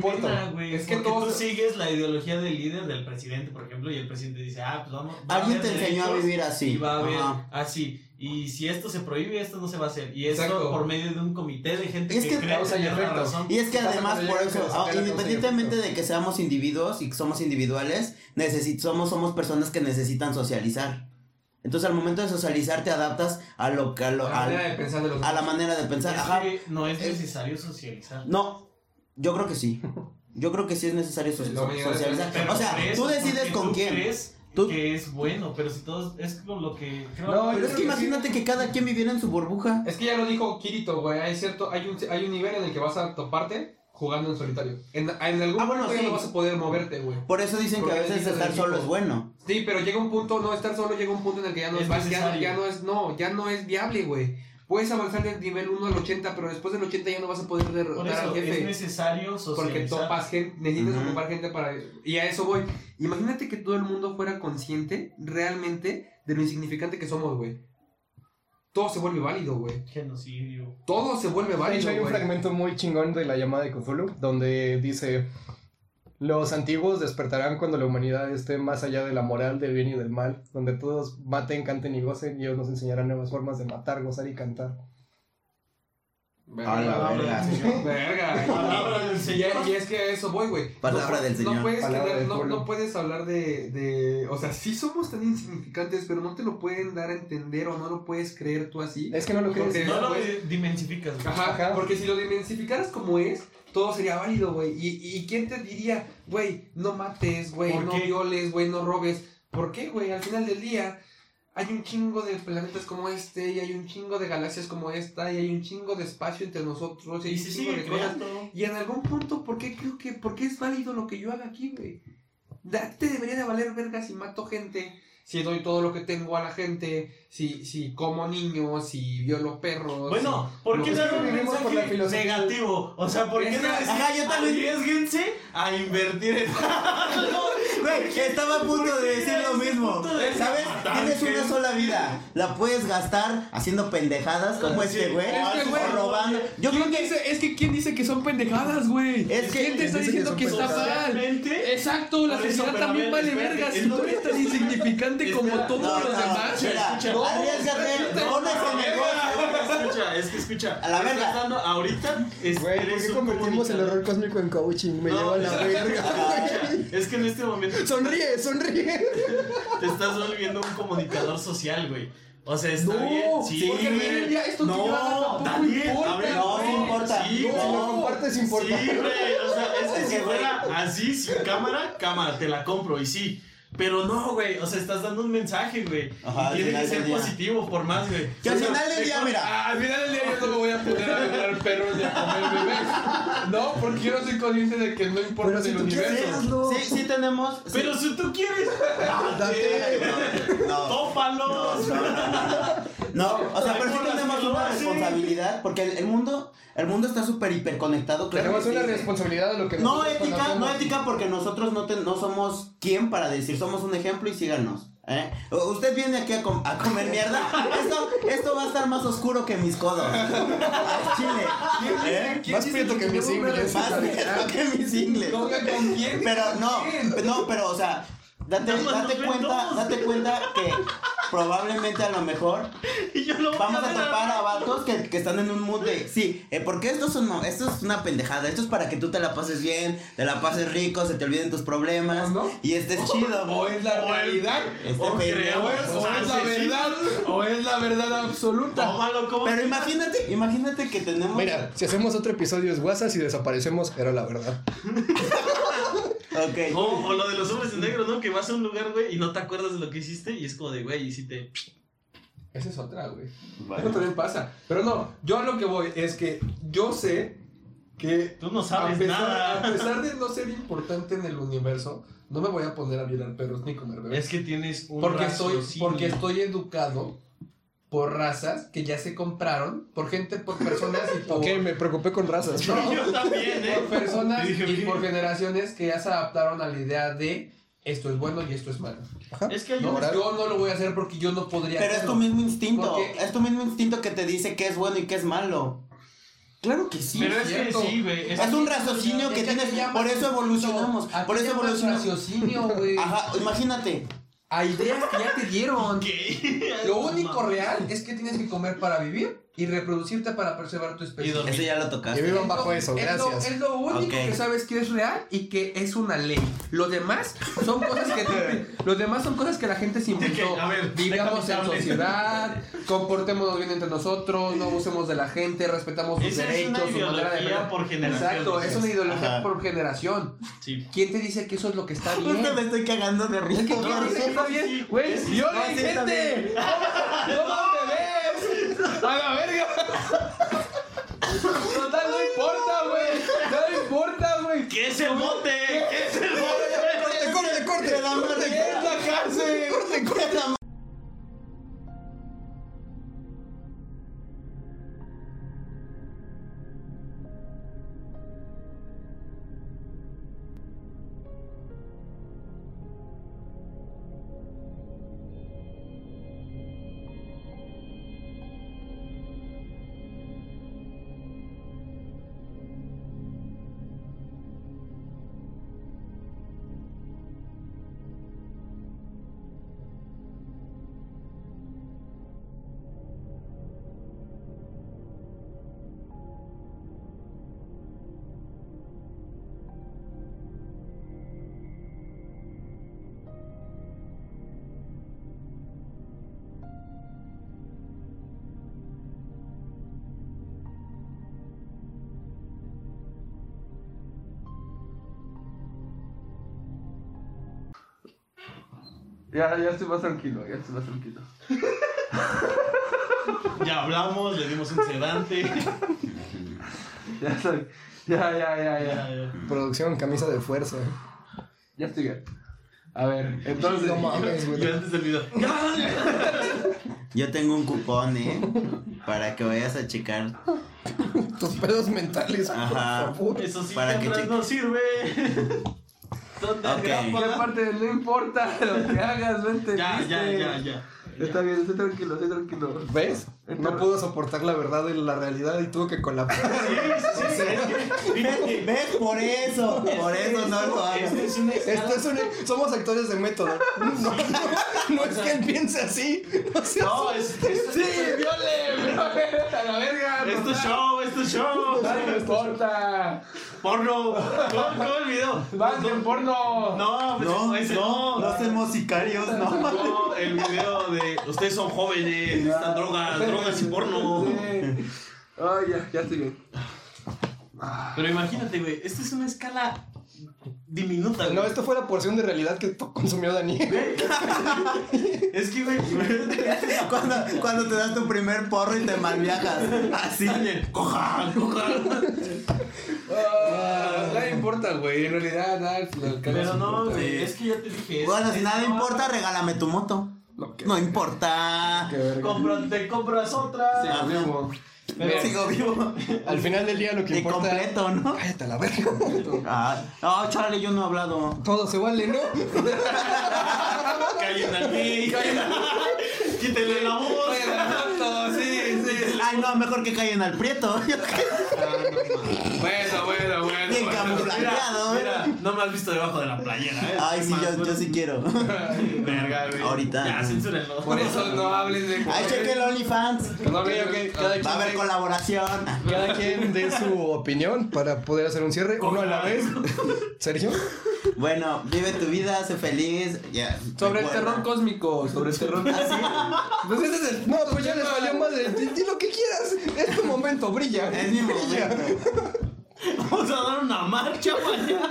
güey. Es que todos- tú sigues la ideología del líder del presidente, por ejemplo, y el presidente dice, ah, pues vamos. Alguien te enseñó a vivir así. Y va a haber así. Y si esto se prohíbe, esto no se va a hacer. Y eso Exacto. por medio de un comité de gente Y es que, que- cree Causa y efecto. razón. Y es que además por eso, la independientemente de que seamos individuos y que somos individuales, necesit somos, somos personas que necesitan socializar. Entonces al momento de socializar te adaptas a lo que a, lo- la al- manera de pensar de los a la manera de pensar. Es Ajá. que no es necesario socializar. No, yo creo que sí. Yo creo que sí es necesario so- es- socializar. Pero O sea, tú decides con quién. crees Tú- que es bueno, pero si todos es con lo que creo No, Pero es que imagínate que cada quien viviera en su burbuja. Es que ya lo dijo Kirito, güey. Hay cierto, hay un, hay un nivel en el que vas a toparte jugando en solitario. En, en algún Ah, bueno, momento ya no vas a poder moverte, güey. Por eso dicen que a veces estar solo es bueno. Sí, pero llega un punto, no estar solo llega un punto en el que ya no es, Es ya no es, no, ya no es viable, güey. Puedes avanzar del nivel 1 al 80, pero después del 80 ya no vas a poder derrotar eso al es jefe. necesario socializar. Porque topas gente, necesitas ocupar gente para... Y a eso voy. Imagínate que todo el mundo fuera consciente realmente de lo insignificante que somos, güey. todo se vuelve válido, güey. Genocidio. Todo se vuelve De válido, hecho, hay un güey. fragmento muy chingón de la llamada de Cthulhu, donde dice, los antiguos despertarán cuando la humanidad esté más allá de la moral del bien y del mal, donde todos maten, canten y gocen, y ellos nos enseñarán nuevas formas de matar, gozar y cantar. A la verga. Verga. Palabra del Y, Señor. y es que a eso voy, güey. Palabra no, del Señor. No puedes, del no, puedes hablar de, de. O sea, sí somos tan insignificantes, pero no te lo pueden dar a entender o no lo puedes creer tú así. Es que no lo crees. No lo Pues- dimensificas. Ajá. porque si lo dimensificaras como es, todo sería válido, güey. Y, y quién te diría, güey, no mates, güey, ¿Por no qué? violes, güey, no robes. ¿Por qué, güey? Al final del día hay un chingo de planetas como este, y hay un chingo de galaxias como esta, y hay un chingo de espacio entre nosotros, y hay Y un chingo de cosas. Y en algún punto, ¿por qué creo que, por qué es válido lo que yo haga aquí, güey? Te debería de valer verga si mato gente, si doy todo lo que tengo a la gente, si, si como niños, si violo perros. Bueno, ¿por qué dar un vivimos por la mensaje filosofía. negativo? O sea, ¿por qué no decir, Ajá, yo también- arriesguense a invertir en Güey, estaba a punto de decir lo mismo. ¿Sabes? Tienes una sola vida. La puedes gastar haciendo pendejadas como este güey. Es que, güey, O robando. Yo creo ¿Quién que. dice- es que ¿quién dice que son pendejadas, güey? Es que- ¿Quién te está ¿quién dice diciendo que está mal? Exacto, la sociedad también ver, vale espérate, verga. es Si tú eres tan insignificante como todos los demás. arriesgate, pones en negocio. Escucha, es que escucha. A la estás verga. dando ahorita. Es, Güey, ¿por eres qué un convertimos el horror cósmico en coaching? Me No, lleva a la es- verga. Es que en este momento Sonríe, sonríe. te estás volviendo un comunicador social, güey. O sea, está No, bien. Sí, porque del día esto que yo haga no, tampoco Daniel, importa, a ver, No, importa. Sí, No, no. importa. Sí, güey, o sea, es que Es si fuera así, sin cámara, cámara, te la compro y sí. Pero no, güey, o sea, estás dando un mensaje, güey. Ajá, y tiene que ser positivo, por más, güey. Que al O sea, final del día, mejor- mira. Ah, al final del día yo no me voy a poner a violar perros ni a comer bebés. No, porque yo no soy consciente de que no importa Pero si el tú quieres, universo. Sí, sí tenemos. sí. Pero si tú quieres, Date. No. tópalos. No, o sea, pero sí tenemos una responsabilidad porque el, el mundo, el mundo está súper hiperconectado. claro Tenemos una sí. responsabilidad de lo que No ética, conocemos. no ética porque nosotros no, te- no somos quien para decir, somos un ejemplo y síganos. ¿eh? Usted viene aquí a, com- a comer mierda. Esto, esto va a estar más oscuro que mis codos. Al Chile. ¿eh? ¿Quién Más prieto que mis ingles. Más negro que mis ingles. ¿Con, con quién? Pero ¿Con no, no, pero o sea, date, date cuenta, date cuenta que probablemente a lo mejor Y yo lo voy vamos a ver topar a vatos que, que están en un mood de, sí, eh, porque esto es, un- esto es una pendejada, esto es para que tú te la pases bien, te la pases rico, se te olviden tus problemas ¿No? y estés chido. O es la O es- realidad, Este o pendejo. creemos, o es la verdad, o es la verdad absoluta. Pero imagínate, imagínate que tenemos... Mira, si hacemos otro episodio es WhatsApp y desaparecemos, era la verdad. Ok. O, o lo de los hombres en negro, ¿no? Que vas a un lugar, güey, y no te acuerdas de lo que hiciste y es como de, güey, y si te. Esa es otra, güey. Vale. Eso también pasa. Pero no, yo a lo que voy es que yo sé que Tú no sabes a pesar, nada. a pesar de no ser importante en el universo, no me voy a poner a violar perros ni comer bebés. Es que tienes un porque estoy, raciocinio. porque estoy educado por razas que ya se compraron, por gente, por personas y por, Ok, me preocupé con razas. Sí, yo también, ¿eh? por personas Y dije, y ¿qué? por generaciones que ya se adaptaron a la idea de esto es bueno y esto es malo. Es que No, un. yo no lo voy a hacer porque yo no podría Pero es tu mismo instinto, Porque- es tu mismo instinto que te dice qué es bueno y qué es malo. Claro que sí. Pero es que sí, güey. Es un raciocinio que aquí tienes, por eso evolucionamos, por eso evolucionamos. raciocinio, güey. Ajá, imagínate. A ideas que ya te dieron. ¿Qué? Lo único real es que tienes que comer para vivir y reproducirte para preservar tu especie. Y dormir. Eso ya lo Que tocaste. vivan bajo Es eso, lo- es lo- gracias. Es lo único Ok. que sabes que es real y que es una ley. Lo demás son cosas que los demás son cosas que la gente se inventó. Ver, en que sociedad, comportémonos bien entre nosotros, no abusemos de la gente, respetamos sus Esa es derechos, una su manera de ideología ver. por generación, Exacto, es una ideología Ajá. por generación. Sí. ¿Quién te dice que eso es lo que está bien? Justo me estoy cagando de risa. Es que ¿quién dice que está bien? Güey, Sí, violen sí, está gente. ¡No bebés! ¡A la verga! Total, no importa, güey. No importa, güey. ¿Qué es el bote? ¿Qué es el bote? ¡Corte, corte, corte! Te da madre. ¿Qué es la cárcel? Corte, corte Ya, ya estoy más tranquilo, ya estoy más tranquilo. Ya hablamos, le dimos un sedante. Ya estoy. Ya, ya, ya, ya. Ya, ya. Producción, camisa de fuerza. Ya estoy bien. A ver, entonces. No mames, güey. Yo antes del video. Yo tengo un cupón, ¿eh? Para que vayas a checar. Tus pedos mentales, Ajá. por favor. Eso sí, Para que no sirve. ¿Dónde Ok. gran aparte, no importa lo que hagas, vente. Ya, ya, ya, ya. Está bien, estoy tranquilo, estoy tranquilo. ¿Ves? No pudo soportar la verdad de la realidad y tuvo que colapsar. Sí, sí, sí, es que, fíjate, ¿Ves? Por eso. Por eso no lo hagas. Esto es una Esto es somos actores de método. No, no, no es que él piense así. No, seas- No, es, es, Sí, viole, viole, a la verga. esto es show, es show. Importa. Porno. ¿Cómo, el video? Vas en porno. No, pues No, no, no hacemos sicarios, no. No, el video de ustedes son jóvenes, necesitan drogas, drogas y porno. Ay, ya, ya estoy bien. Pero imagínate, güey, esta es una escala diminuta, güey. No, esto fue la porción de realidad que consumió Daniel. Es que, güey. Cuando, cuando te das tu primer porro y te malviajas. Así. Coja, coja. Ah, nada importa, güey. En realidad, nada. Pero no, importa. güey, es que ya te dije. Bueno, si nada importa, regálame tu moto. Lo que- No importa. Te compras otra. Sí. Pero- Sigo vivo. Al final del día lo que Y importa. completo, ¿no? Cállate a la verga. Ah, no, Charlie, yo no he hablado. Todo se vale, ¿no? Callen al gay. Quítenle la voz. sí, sí. Ay, no, mejor que callen al prieto. Bueno, bueno, bueno. Mira, no me has visto debajo de la playera, ¿eh? Ay, sí, yo, yo sí quiero. Verga, güey. Ahorita. Ya, censúrenlo. Por eso no hables de. Ay, cheque el OnlyFans. No, ok, ok, cada quien Va a haber de- colaboración. Cada quien dé su opinión para poder hacer un cierre. Uno a la vez. Sergio. Bueno, vive tu vida, sé feliz. Sobre el terror cósmico, sobre el terror. Pues ese es el- No, pues ya les valió madre. Di, di lo que quieras. Es tu momento, brilla. Es mi brilla. momento. Vamos a dar una marcha mañana.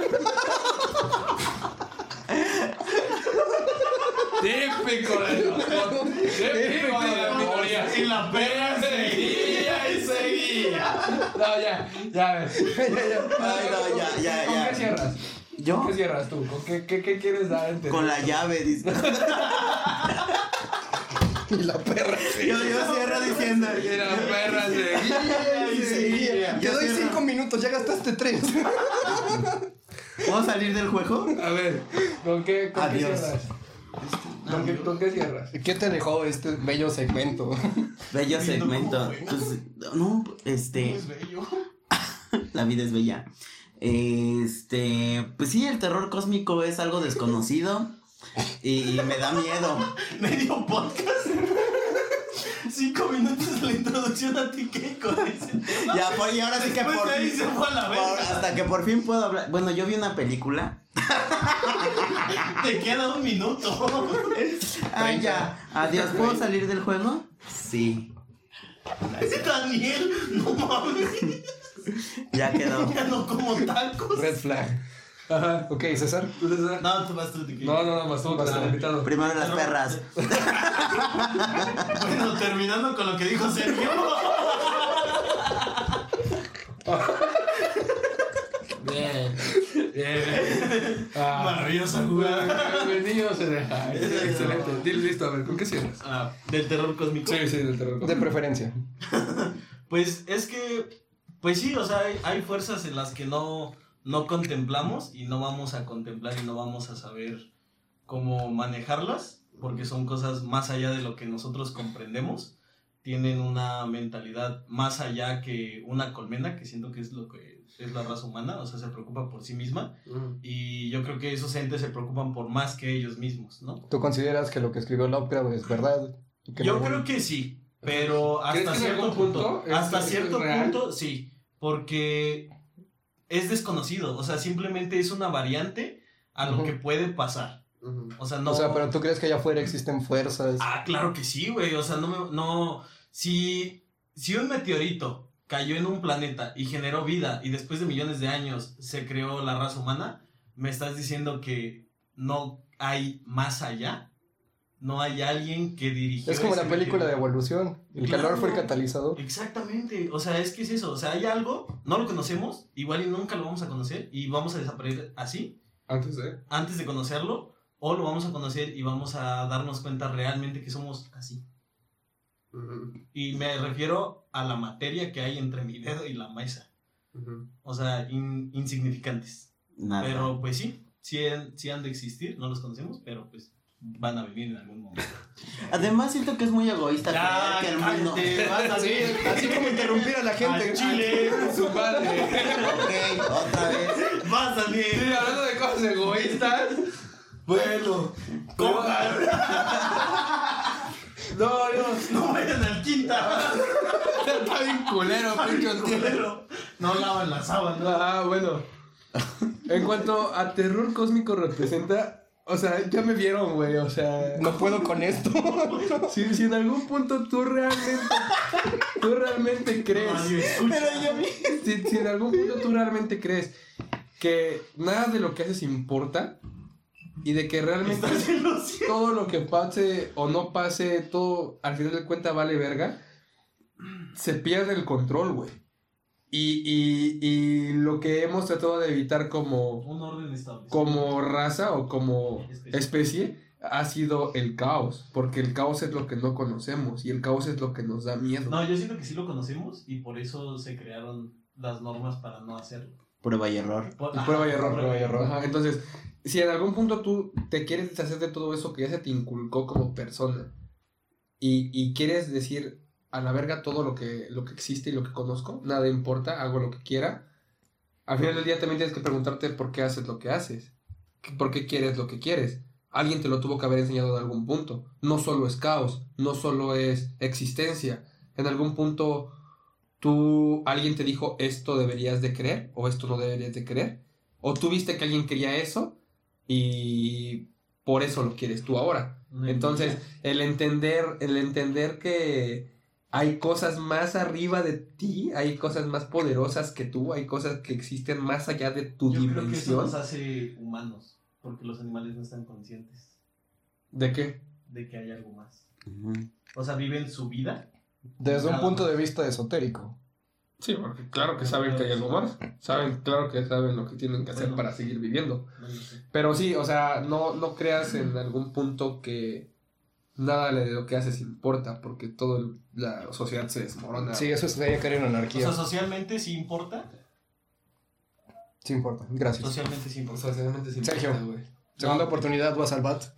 Típico de los Típico de la memoria. Y la perra seguía y seguía. No, ya, ya. Ya, ya. Ay, no, ya, ya, ¿Con ya. qué cierras? ¿Yo? ¿Qué cierras tú? ¿Con qué, qué, qué quieres dar entender? Con la llave, dice. Y la perra. Yo, yo cierro diciendo. Y la perra seguía y seguía. Te Yo doy cierro. cinco minutos, ya gastaste tres. ¿Puedo salir del juego? A ver, ¿con qué, con qué Adiós. cierras? ¿Con qué, ¿Con qué cierras? ¿Qué te dejó este bello segmento? Bello segmento. Pues, no, este. La vida es bella. Este. Pues sí, el terror cósmico es algo desconocido. Y me da miedo. Medio podcast. Cinco minutos de la introducción a ti, Keiko. Ya, por, y ahora sí que Después por de ahí fin. se fue a la por- verga. hasta que por fin puedo hablar. Bueno, yo vi una película. Te queda un minuto. Ay, ya. Adiós. ¿Puedo salir del juego? Sí. Daniel, no mames. Ya quedó. Ya no como tacos. Red flag. Ajá. Ok, César. No, tú vas tú, Tiki. No, no, no, más tú, Basta. más invitado. Primero las perras. Bueno, terminando con lo que dijo Sergio. Bien, bien. Ah, Maravillosa jugada. el niño se deja. Excelente. Dile, listo, a ver, ¿con qué cierras? Ah, del terror cósmico. Sí, sí, del terror. De preferencia. Pues es que, pues sí, o sea, hay, hay fuerzas en las que no, no contemplamos y no vamos a contemplar y no vamos a saber cómo manejarlas, porque son cosas más allá de lo que nosotros comprendemos. Tienen una mentalidad más allá que una colmena, que siento que es lo que es la raza humana, o sea, se preocupa por sí misma. Y yo creo que esos entes se preocupan por más que ellos mismos, ¿no? ¿Tú consideras que lo que escribió Lovecraft es verdad? ¿Y que Yo no- creo que sí, pero ¿Crees hasta cierto punto, hasta cierto punto sí, porque es desconocido, o sea, simplemente es una variante a lo que puede pasar. O sea, no O sea, pero tú crees que allá afuera existen fuerzas. Ah, claro que sí, güey, o sea, no me- no si si un meteorito cayó en un planeta y generó vida y después de millones de años se creó la raza humana, me estás diciendo que no hay más allá. No hay alguien que dirigió. Es como la película de evolución. El calor fue el catalizador. Exactamente. O sea, es que es eso. O sea, hay algo, no lo conocemos, igual y nunca lo vamos a conocer y vamos a desaparecer así. Antes de. Antes de conocerlo, o lo vamos a conocer y vamos a darnos cuenta realmente que somos así. Y me refiero a la materia que hay entre mi dedo y la mesa. O sea, insignificantes. Pero pues sí, sí, sí han de existir, no los conocemos, pero pues van a venir en algún momento. Además, siento que es muy egoísta ya, que el mundo. así como interrumpir a la gente. Chile, su madre. ok, otra vez. Va a salir. Sí, hablando de cosas egoístas. Bueno, cojan. no, Dios. No vayan al quinta. Está bien culero, pinche culero. No lavan la sábana. Ah, bueno. En cuanto a terror cósmico representa o sea, ya me vieron, güey. O sea, no puedo con esto. si, si en algún punto tú realmente, tú realmente crees. Pero yo. Si, si en algún punto tú realmente crees que nada de lo que haces importa y de que realmente todo lo que pase o no pase, todo al final de cuentas vale verga, se pierde el control, güey. Y, y, y, lo que hemos tratado de evitar como, Un orden como raza o como especie. ha sido el caos, porque el caos es lo que no conocemos y el caos es lo que nos da miedo. No, yo siento que sí lo conocemos y por eso se crearon las normas para no hacerlo. Prueba y error. prueba y error, prueba y error. Entonces, si en algún punto tú te quieres deshacer de todo eso que ya se te inculcó como persona y, y quieres decir, a la verga todo lo que, lo que existe y lo que conozco, nada importa, hago lo que quiera. Al final del día también tienes que preguntarte por qué haces lo que haces, por qué quieres lo que quieres. Alguien te lo tuvo que haber enseñado en algún punto. No solo es caos, no solo es existencia. En algún punto tú, alguien te dijo esto deberías de creer o esto no deberías de creer. O tú viste que alguien quería eso y por eso lo quieres tú ahora. Entonces, el entender, el entender que hay cosas más arriba de ti, hay cosas más poderosas que tú, hay cosas que existen más allá de tu Yo dimensión. Creo que eso nos hace humanos, porque los animales no están conscientes. ¿De qué? De que hay algo más. O sea, viven su vida. Desde un punto de vista esotérico. Sí, porque claro que saben que hay algo más. Saben, claro que saben lo que tienen que hacer para seguir viviendo. Pero sí, o sea, no, no creas en algún punto que nada de lo que haces importa, porque toda la sociedad se desmorona. Sí, eso sería caer en anarquía. O sea, socialmente sí importa. Sí importa, gracias. Socialmente sí importa. Socialmente sí importa, Sergio, segunda oportunidad, vas al bat.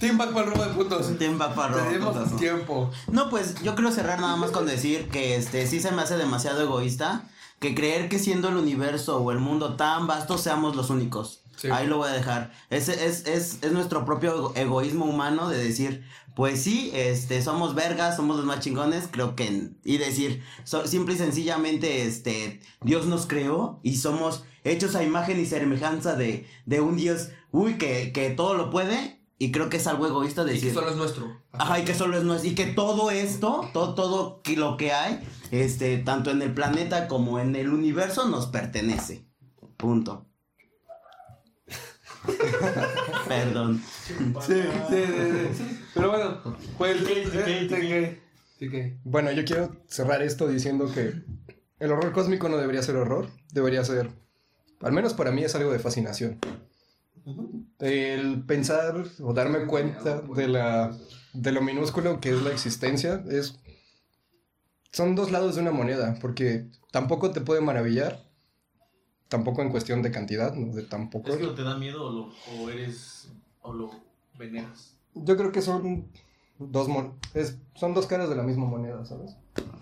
Team back para el robo de puntos. Team back para el robo de puntos. tiempo. No, pues yo quiero cerrar nada más con decir que este sí se me hace demasiado egoísta que creer que siendo el universo o el mundo tan vasto seamos los únicos. Ahí lo voy a dejar. Es, es, es, es, nuestro propio egoísmo humano de decir, pues sí, este, somos vergas, somos los más chingones, creo que, y decir, simple y sencillamente, este, Dios nos creó y somos hechos a imagen y semejanza de, de un Dios, uy, que, que todo lo puede, y creo que es algo egoísta decir. Y que solo es nuestro. Ajá, y que solo es nuestro. Y que todo esto, todo, todo lo que hay, este, tanto en el planeta como en el universo, nos pertenece. Punto. Perdón. Sí, sí, sí, Pero bueno, pues. Bueno, yo quiero cerrar esto diciendo que el horror cósmico no debería ser horror, debería ser, al menos para mí, es algo de fascinación. El pensar o darme cuenta de, la, de lo minúsculo que es la existencia es. Son dos lados de una moneda, porque tampoco te puede maravillar, tampoco en cuestión de cantidad, ¿no? De tampoco. ¿Es que te da miedo o, lo, o eres o lo veneras? Yo creo que son dos es, son dos caras de la misma moneda, ¿sabes?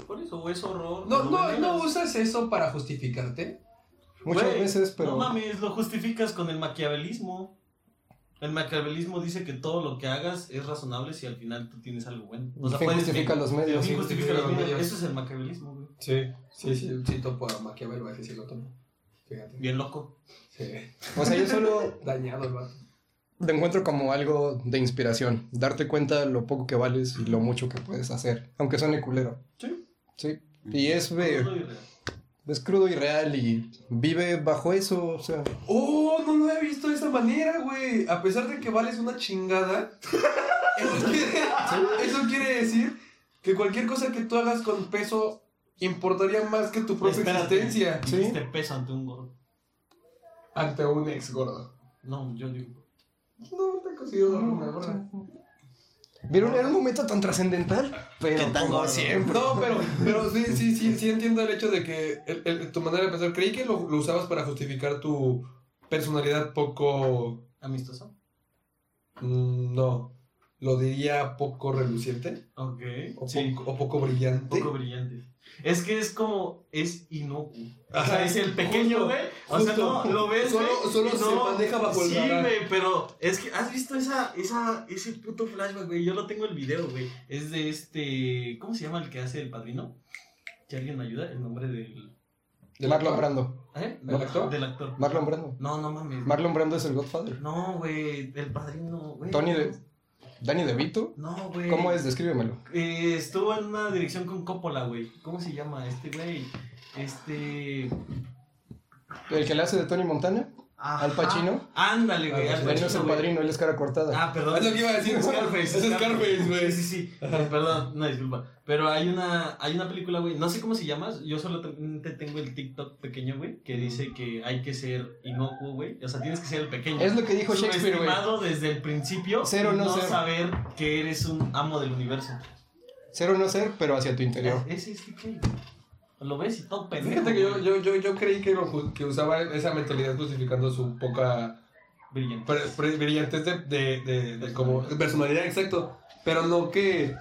Por eso, o es horror. No, no, no usas eso para justificarte. Muchas veces, pero. No mames, lo justificas con el maquiavelismo. El maquiavelismo dice que todo lo que hagas es razonable si al final tú tienes algo bueno. O sea, justifica los medios. Sí, justifica los medios. Eso es el maquiavelismo, güey. Sí, sí, sí, sí, topo a Maquiavelo, a decir lo tomo. Bien loco. Sí. O sea, yo solo. Dañado el vato. Te encuentro como algo de inspiración. Darte cuenta lo poco que vales y lo mucho que puedes hacer. Aunque suene culero. Sí. Sí. Y es. es crudo y real y vive bajo eso, o sea. ¡Oh! No lo he visto de esa manera, güey. A pesar de que vales una chingada. Eso quiere, decir que cualquier cosa que tú hagas con peso importaría más que tu propia existencia. ¿Sí? Este peso ante un gordo. Ante un ex gordo. No, yo digo. No, te he conseguido una gorda. Vieron, era un momento tan trascendental, pero tan como gordo. siempre. No, pero, pero sí, sí, sí, sí entiendo el hecho de que el- el- tu manera de pensar, creí que lo, lo usabas para justificar tu personalidad poco... ¿Amistoso? mm, no, lo diría poco reluciente Ok. o, Sí. poco, o poco brillante. poco brillante. Es que es como, es inocuo. O Ajá, sea, es el pequeño, güey. O sea, no, lo ves, Solo- güey, solo y se maneja bajo el Sí, güey, pero es que, ¿has visto esa, esa, ese puto flashback, güey? Yo lo tengo el video, güey. Es de este, ¿cómo se llama el que hace el padrino? Que alguien me ayuda, el nombre del... De Marlon Brando. ¿Eh? ¿Del actor? Del actor. Marlon Brando. No, no mames. Marlon Brando es el Godfather. No, güey, el padrino, güey. Tony de... Danny DeVito. No, güey. ¿Cómo es? Descríbemelo. Eh, estuvo en una dirección con Coppola, güey. ¿Cómo se llama este güey? Este. ¿El que le hace de Tony Montana? Ajá. ¿Al Pacino? Ándale, güey. Al Él no es el Pacino, padrino, él es cara cortada. Ah, perdón. Es lo que iba a decir, Scarface. es Scarface, güey. Sí, sí, sí. Eh, Perdón, no, disculpa. Pero hay una, hay una película, güey. No sé cómo se llama. Yo solamente tengo el TikTok pequeño, güey. Que dice que hay que ser inocuo, güey. O sea, tienes que ser el pequeño. Es lo que dijo Shakespeare, güey. Desde el principio. Cero, no no ser. saber que eres un amo del universo. Ser o no ser, pero hacia tu interior. Ese es que Lo ves y todo pendejo. Fíjate que yo, yo, yo, yo creí que, lo que usaba esa mentalidad justificando su poca Brillante. pre- pre- brillantez de, de, de, de como personalidad, exacto. Pero no que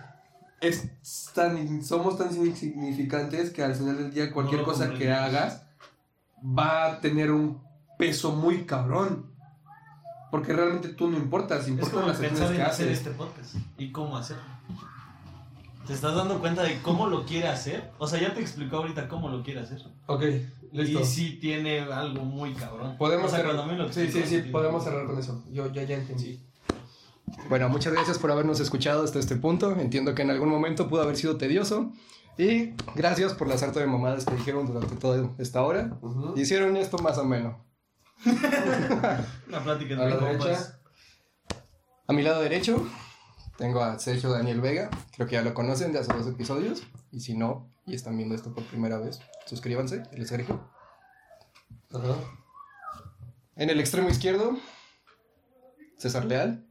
es tan, somos tan insignificantes que al final del día cualquier No cosa que hagas va a tener un peso muy cabrón. Porque realmente tú no importas, importan las acciones que hacer haces. este podcast y cómo hacerlo. ¿Te estás dando cuenta de cómo lo quiere hacer? O sea, ya te explicó ahorita cómo lo quiere hacer. Ok, listo. Y sí tiene algo muy cabrón. Podemos o sea, cerrar. lo Sí, sí, sí, podemos cerrar con eso. Yo ya, ya entendí. Bueno, muchas gracias por habernos escuchado hasta este punto. Entiendo que en algún momento pudo haber sido tedioso. Y gracias por la sarta de mamadas que dijeron durante toda esta hora. Ujú. Hicieron esto más o menos. Una plática A la derecha. A mi lado derecho tengo a Sergio Daniel Vega. Creo que ya lo conocen de hace dos episodios. Y si no, y están viendo esto por primera vez, suscríbanse. Él es Sergio. Ajá. En el extremo izquierdo, César Leal.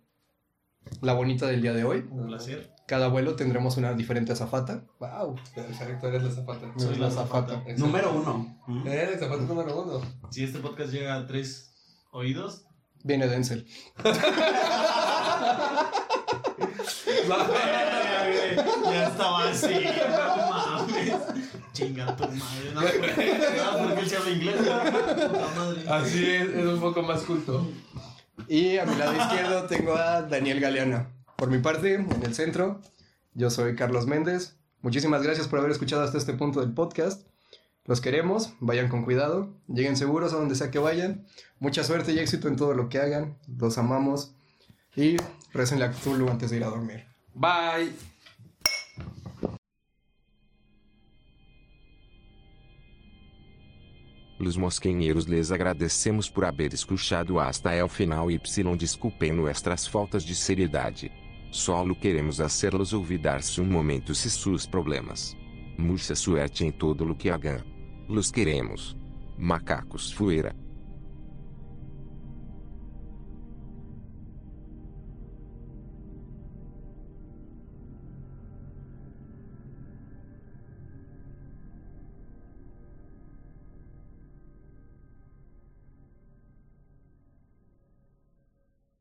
La bonita del día de hoy. Un placer. Cada vuelo tendremos una diferente azafata. ¡Wow! Perfecto, eres la zapata. Soy la azafata. Exacto. Número uno. Eres el zapato número uno. Si este podcast llega a tres oídos, Viene Denzel. ya estaba así. No mames. Chinga tu madre. No, porque, no, porque él se habla inglés. Madre. Así es, es un poco más culto. Y a mi lado izquierdo tengo a Daniel Galeana. Por mi parte, en el centro, yo soy Carlos Méndez. Muchísimas gracias por haber escuchado hasta este punto del podcast. Los queremos, vayan con cuidado, lleguen seguros a donde sea que vayan. Mucha suerte y éxito en todo lo que hagan. Los amamos. Y recen la Cthulhu antes de ir a dormir. Bye. Los mosquenheiros lhes agradecemos por haber escuchado hasta el final y desculpem nuestras faltas de seriedade. Solo queremos hacerlos olvidar-se um momento se sus problemas. Mucha suerte em todo lo que hagan. Los queremos. Macacos fuera.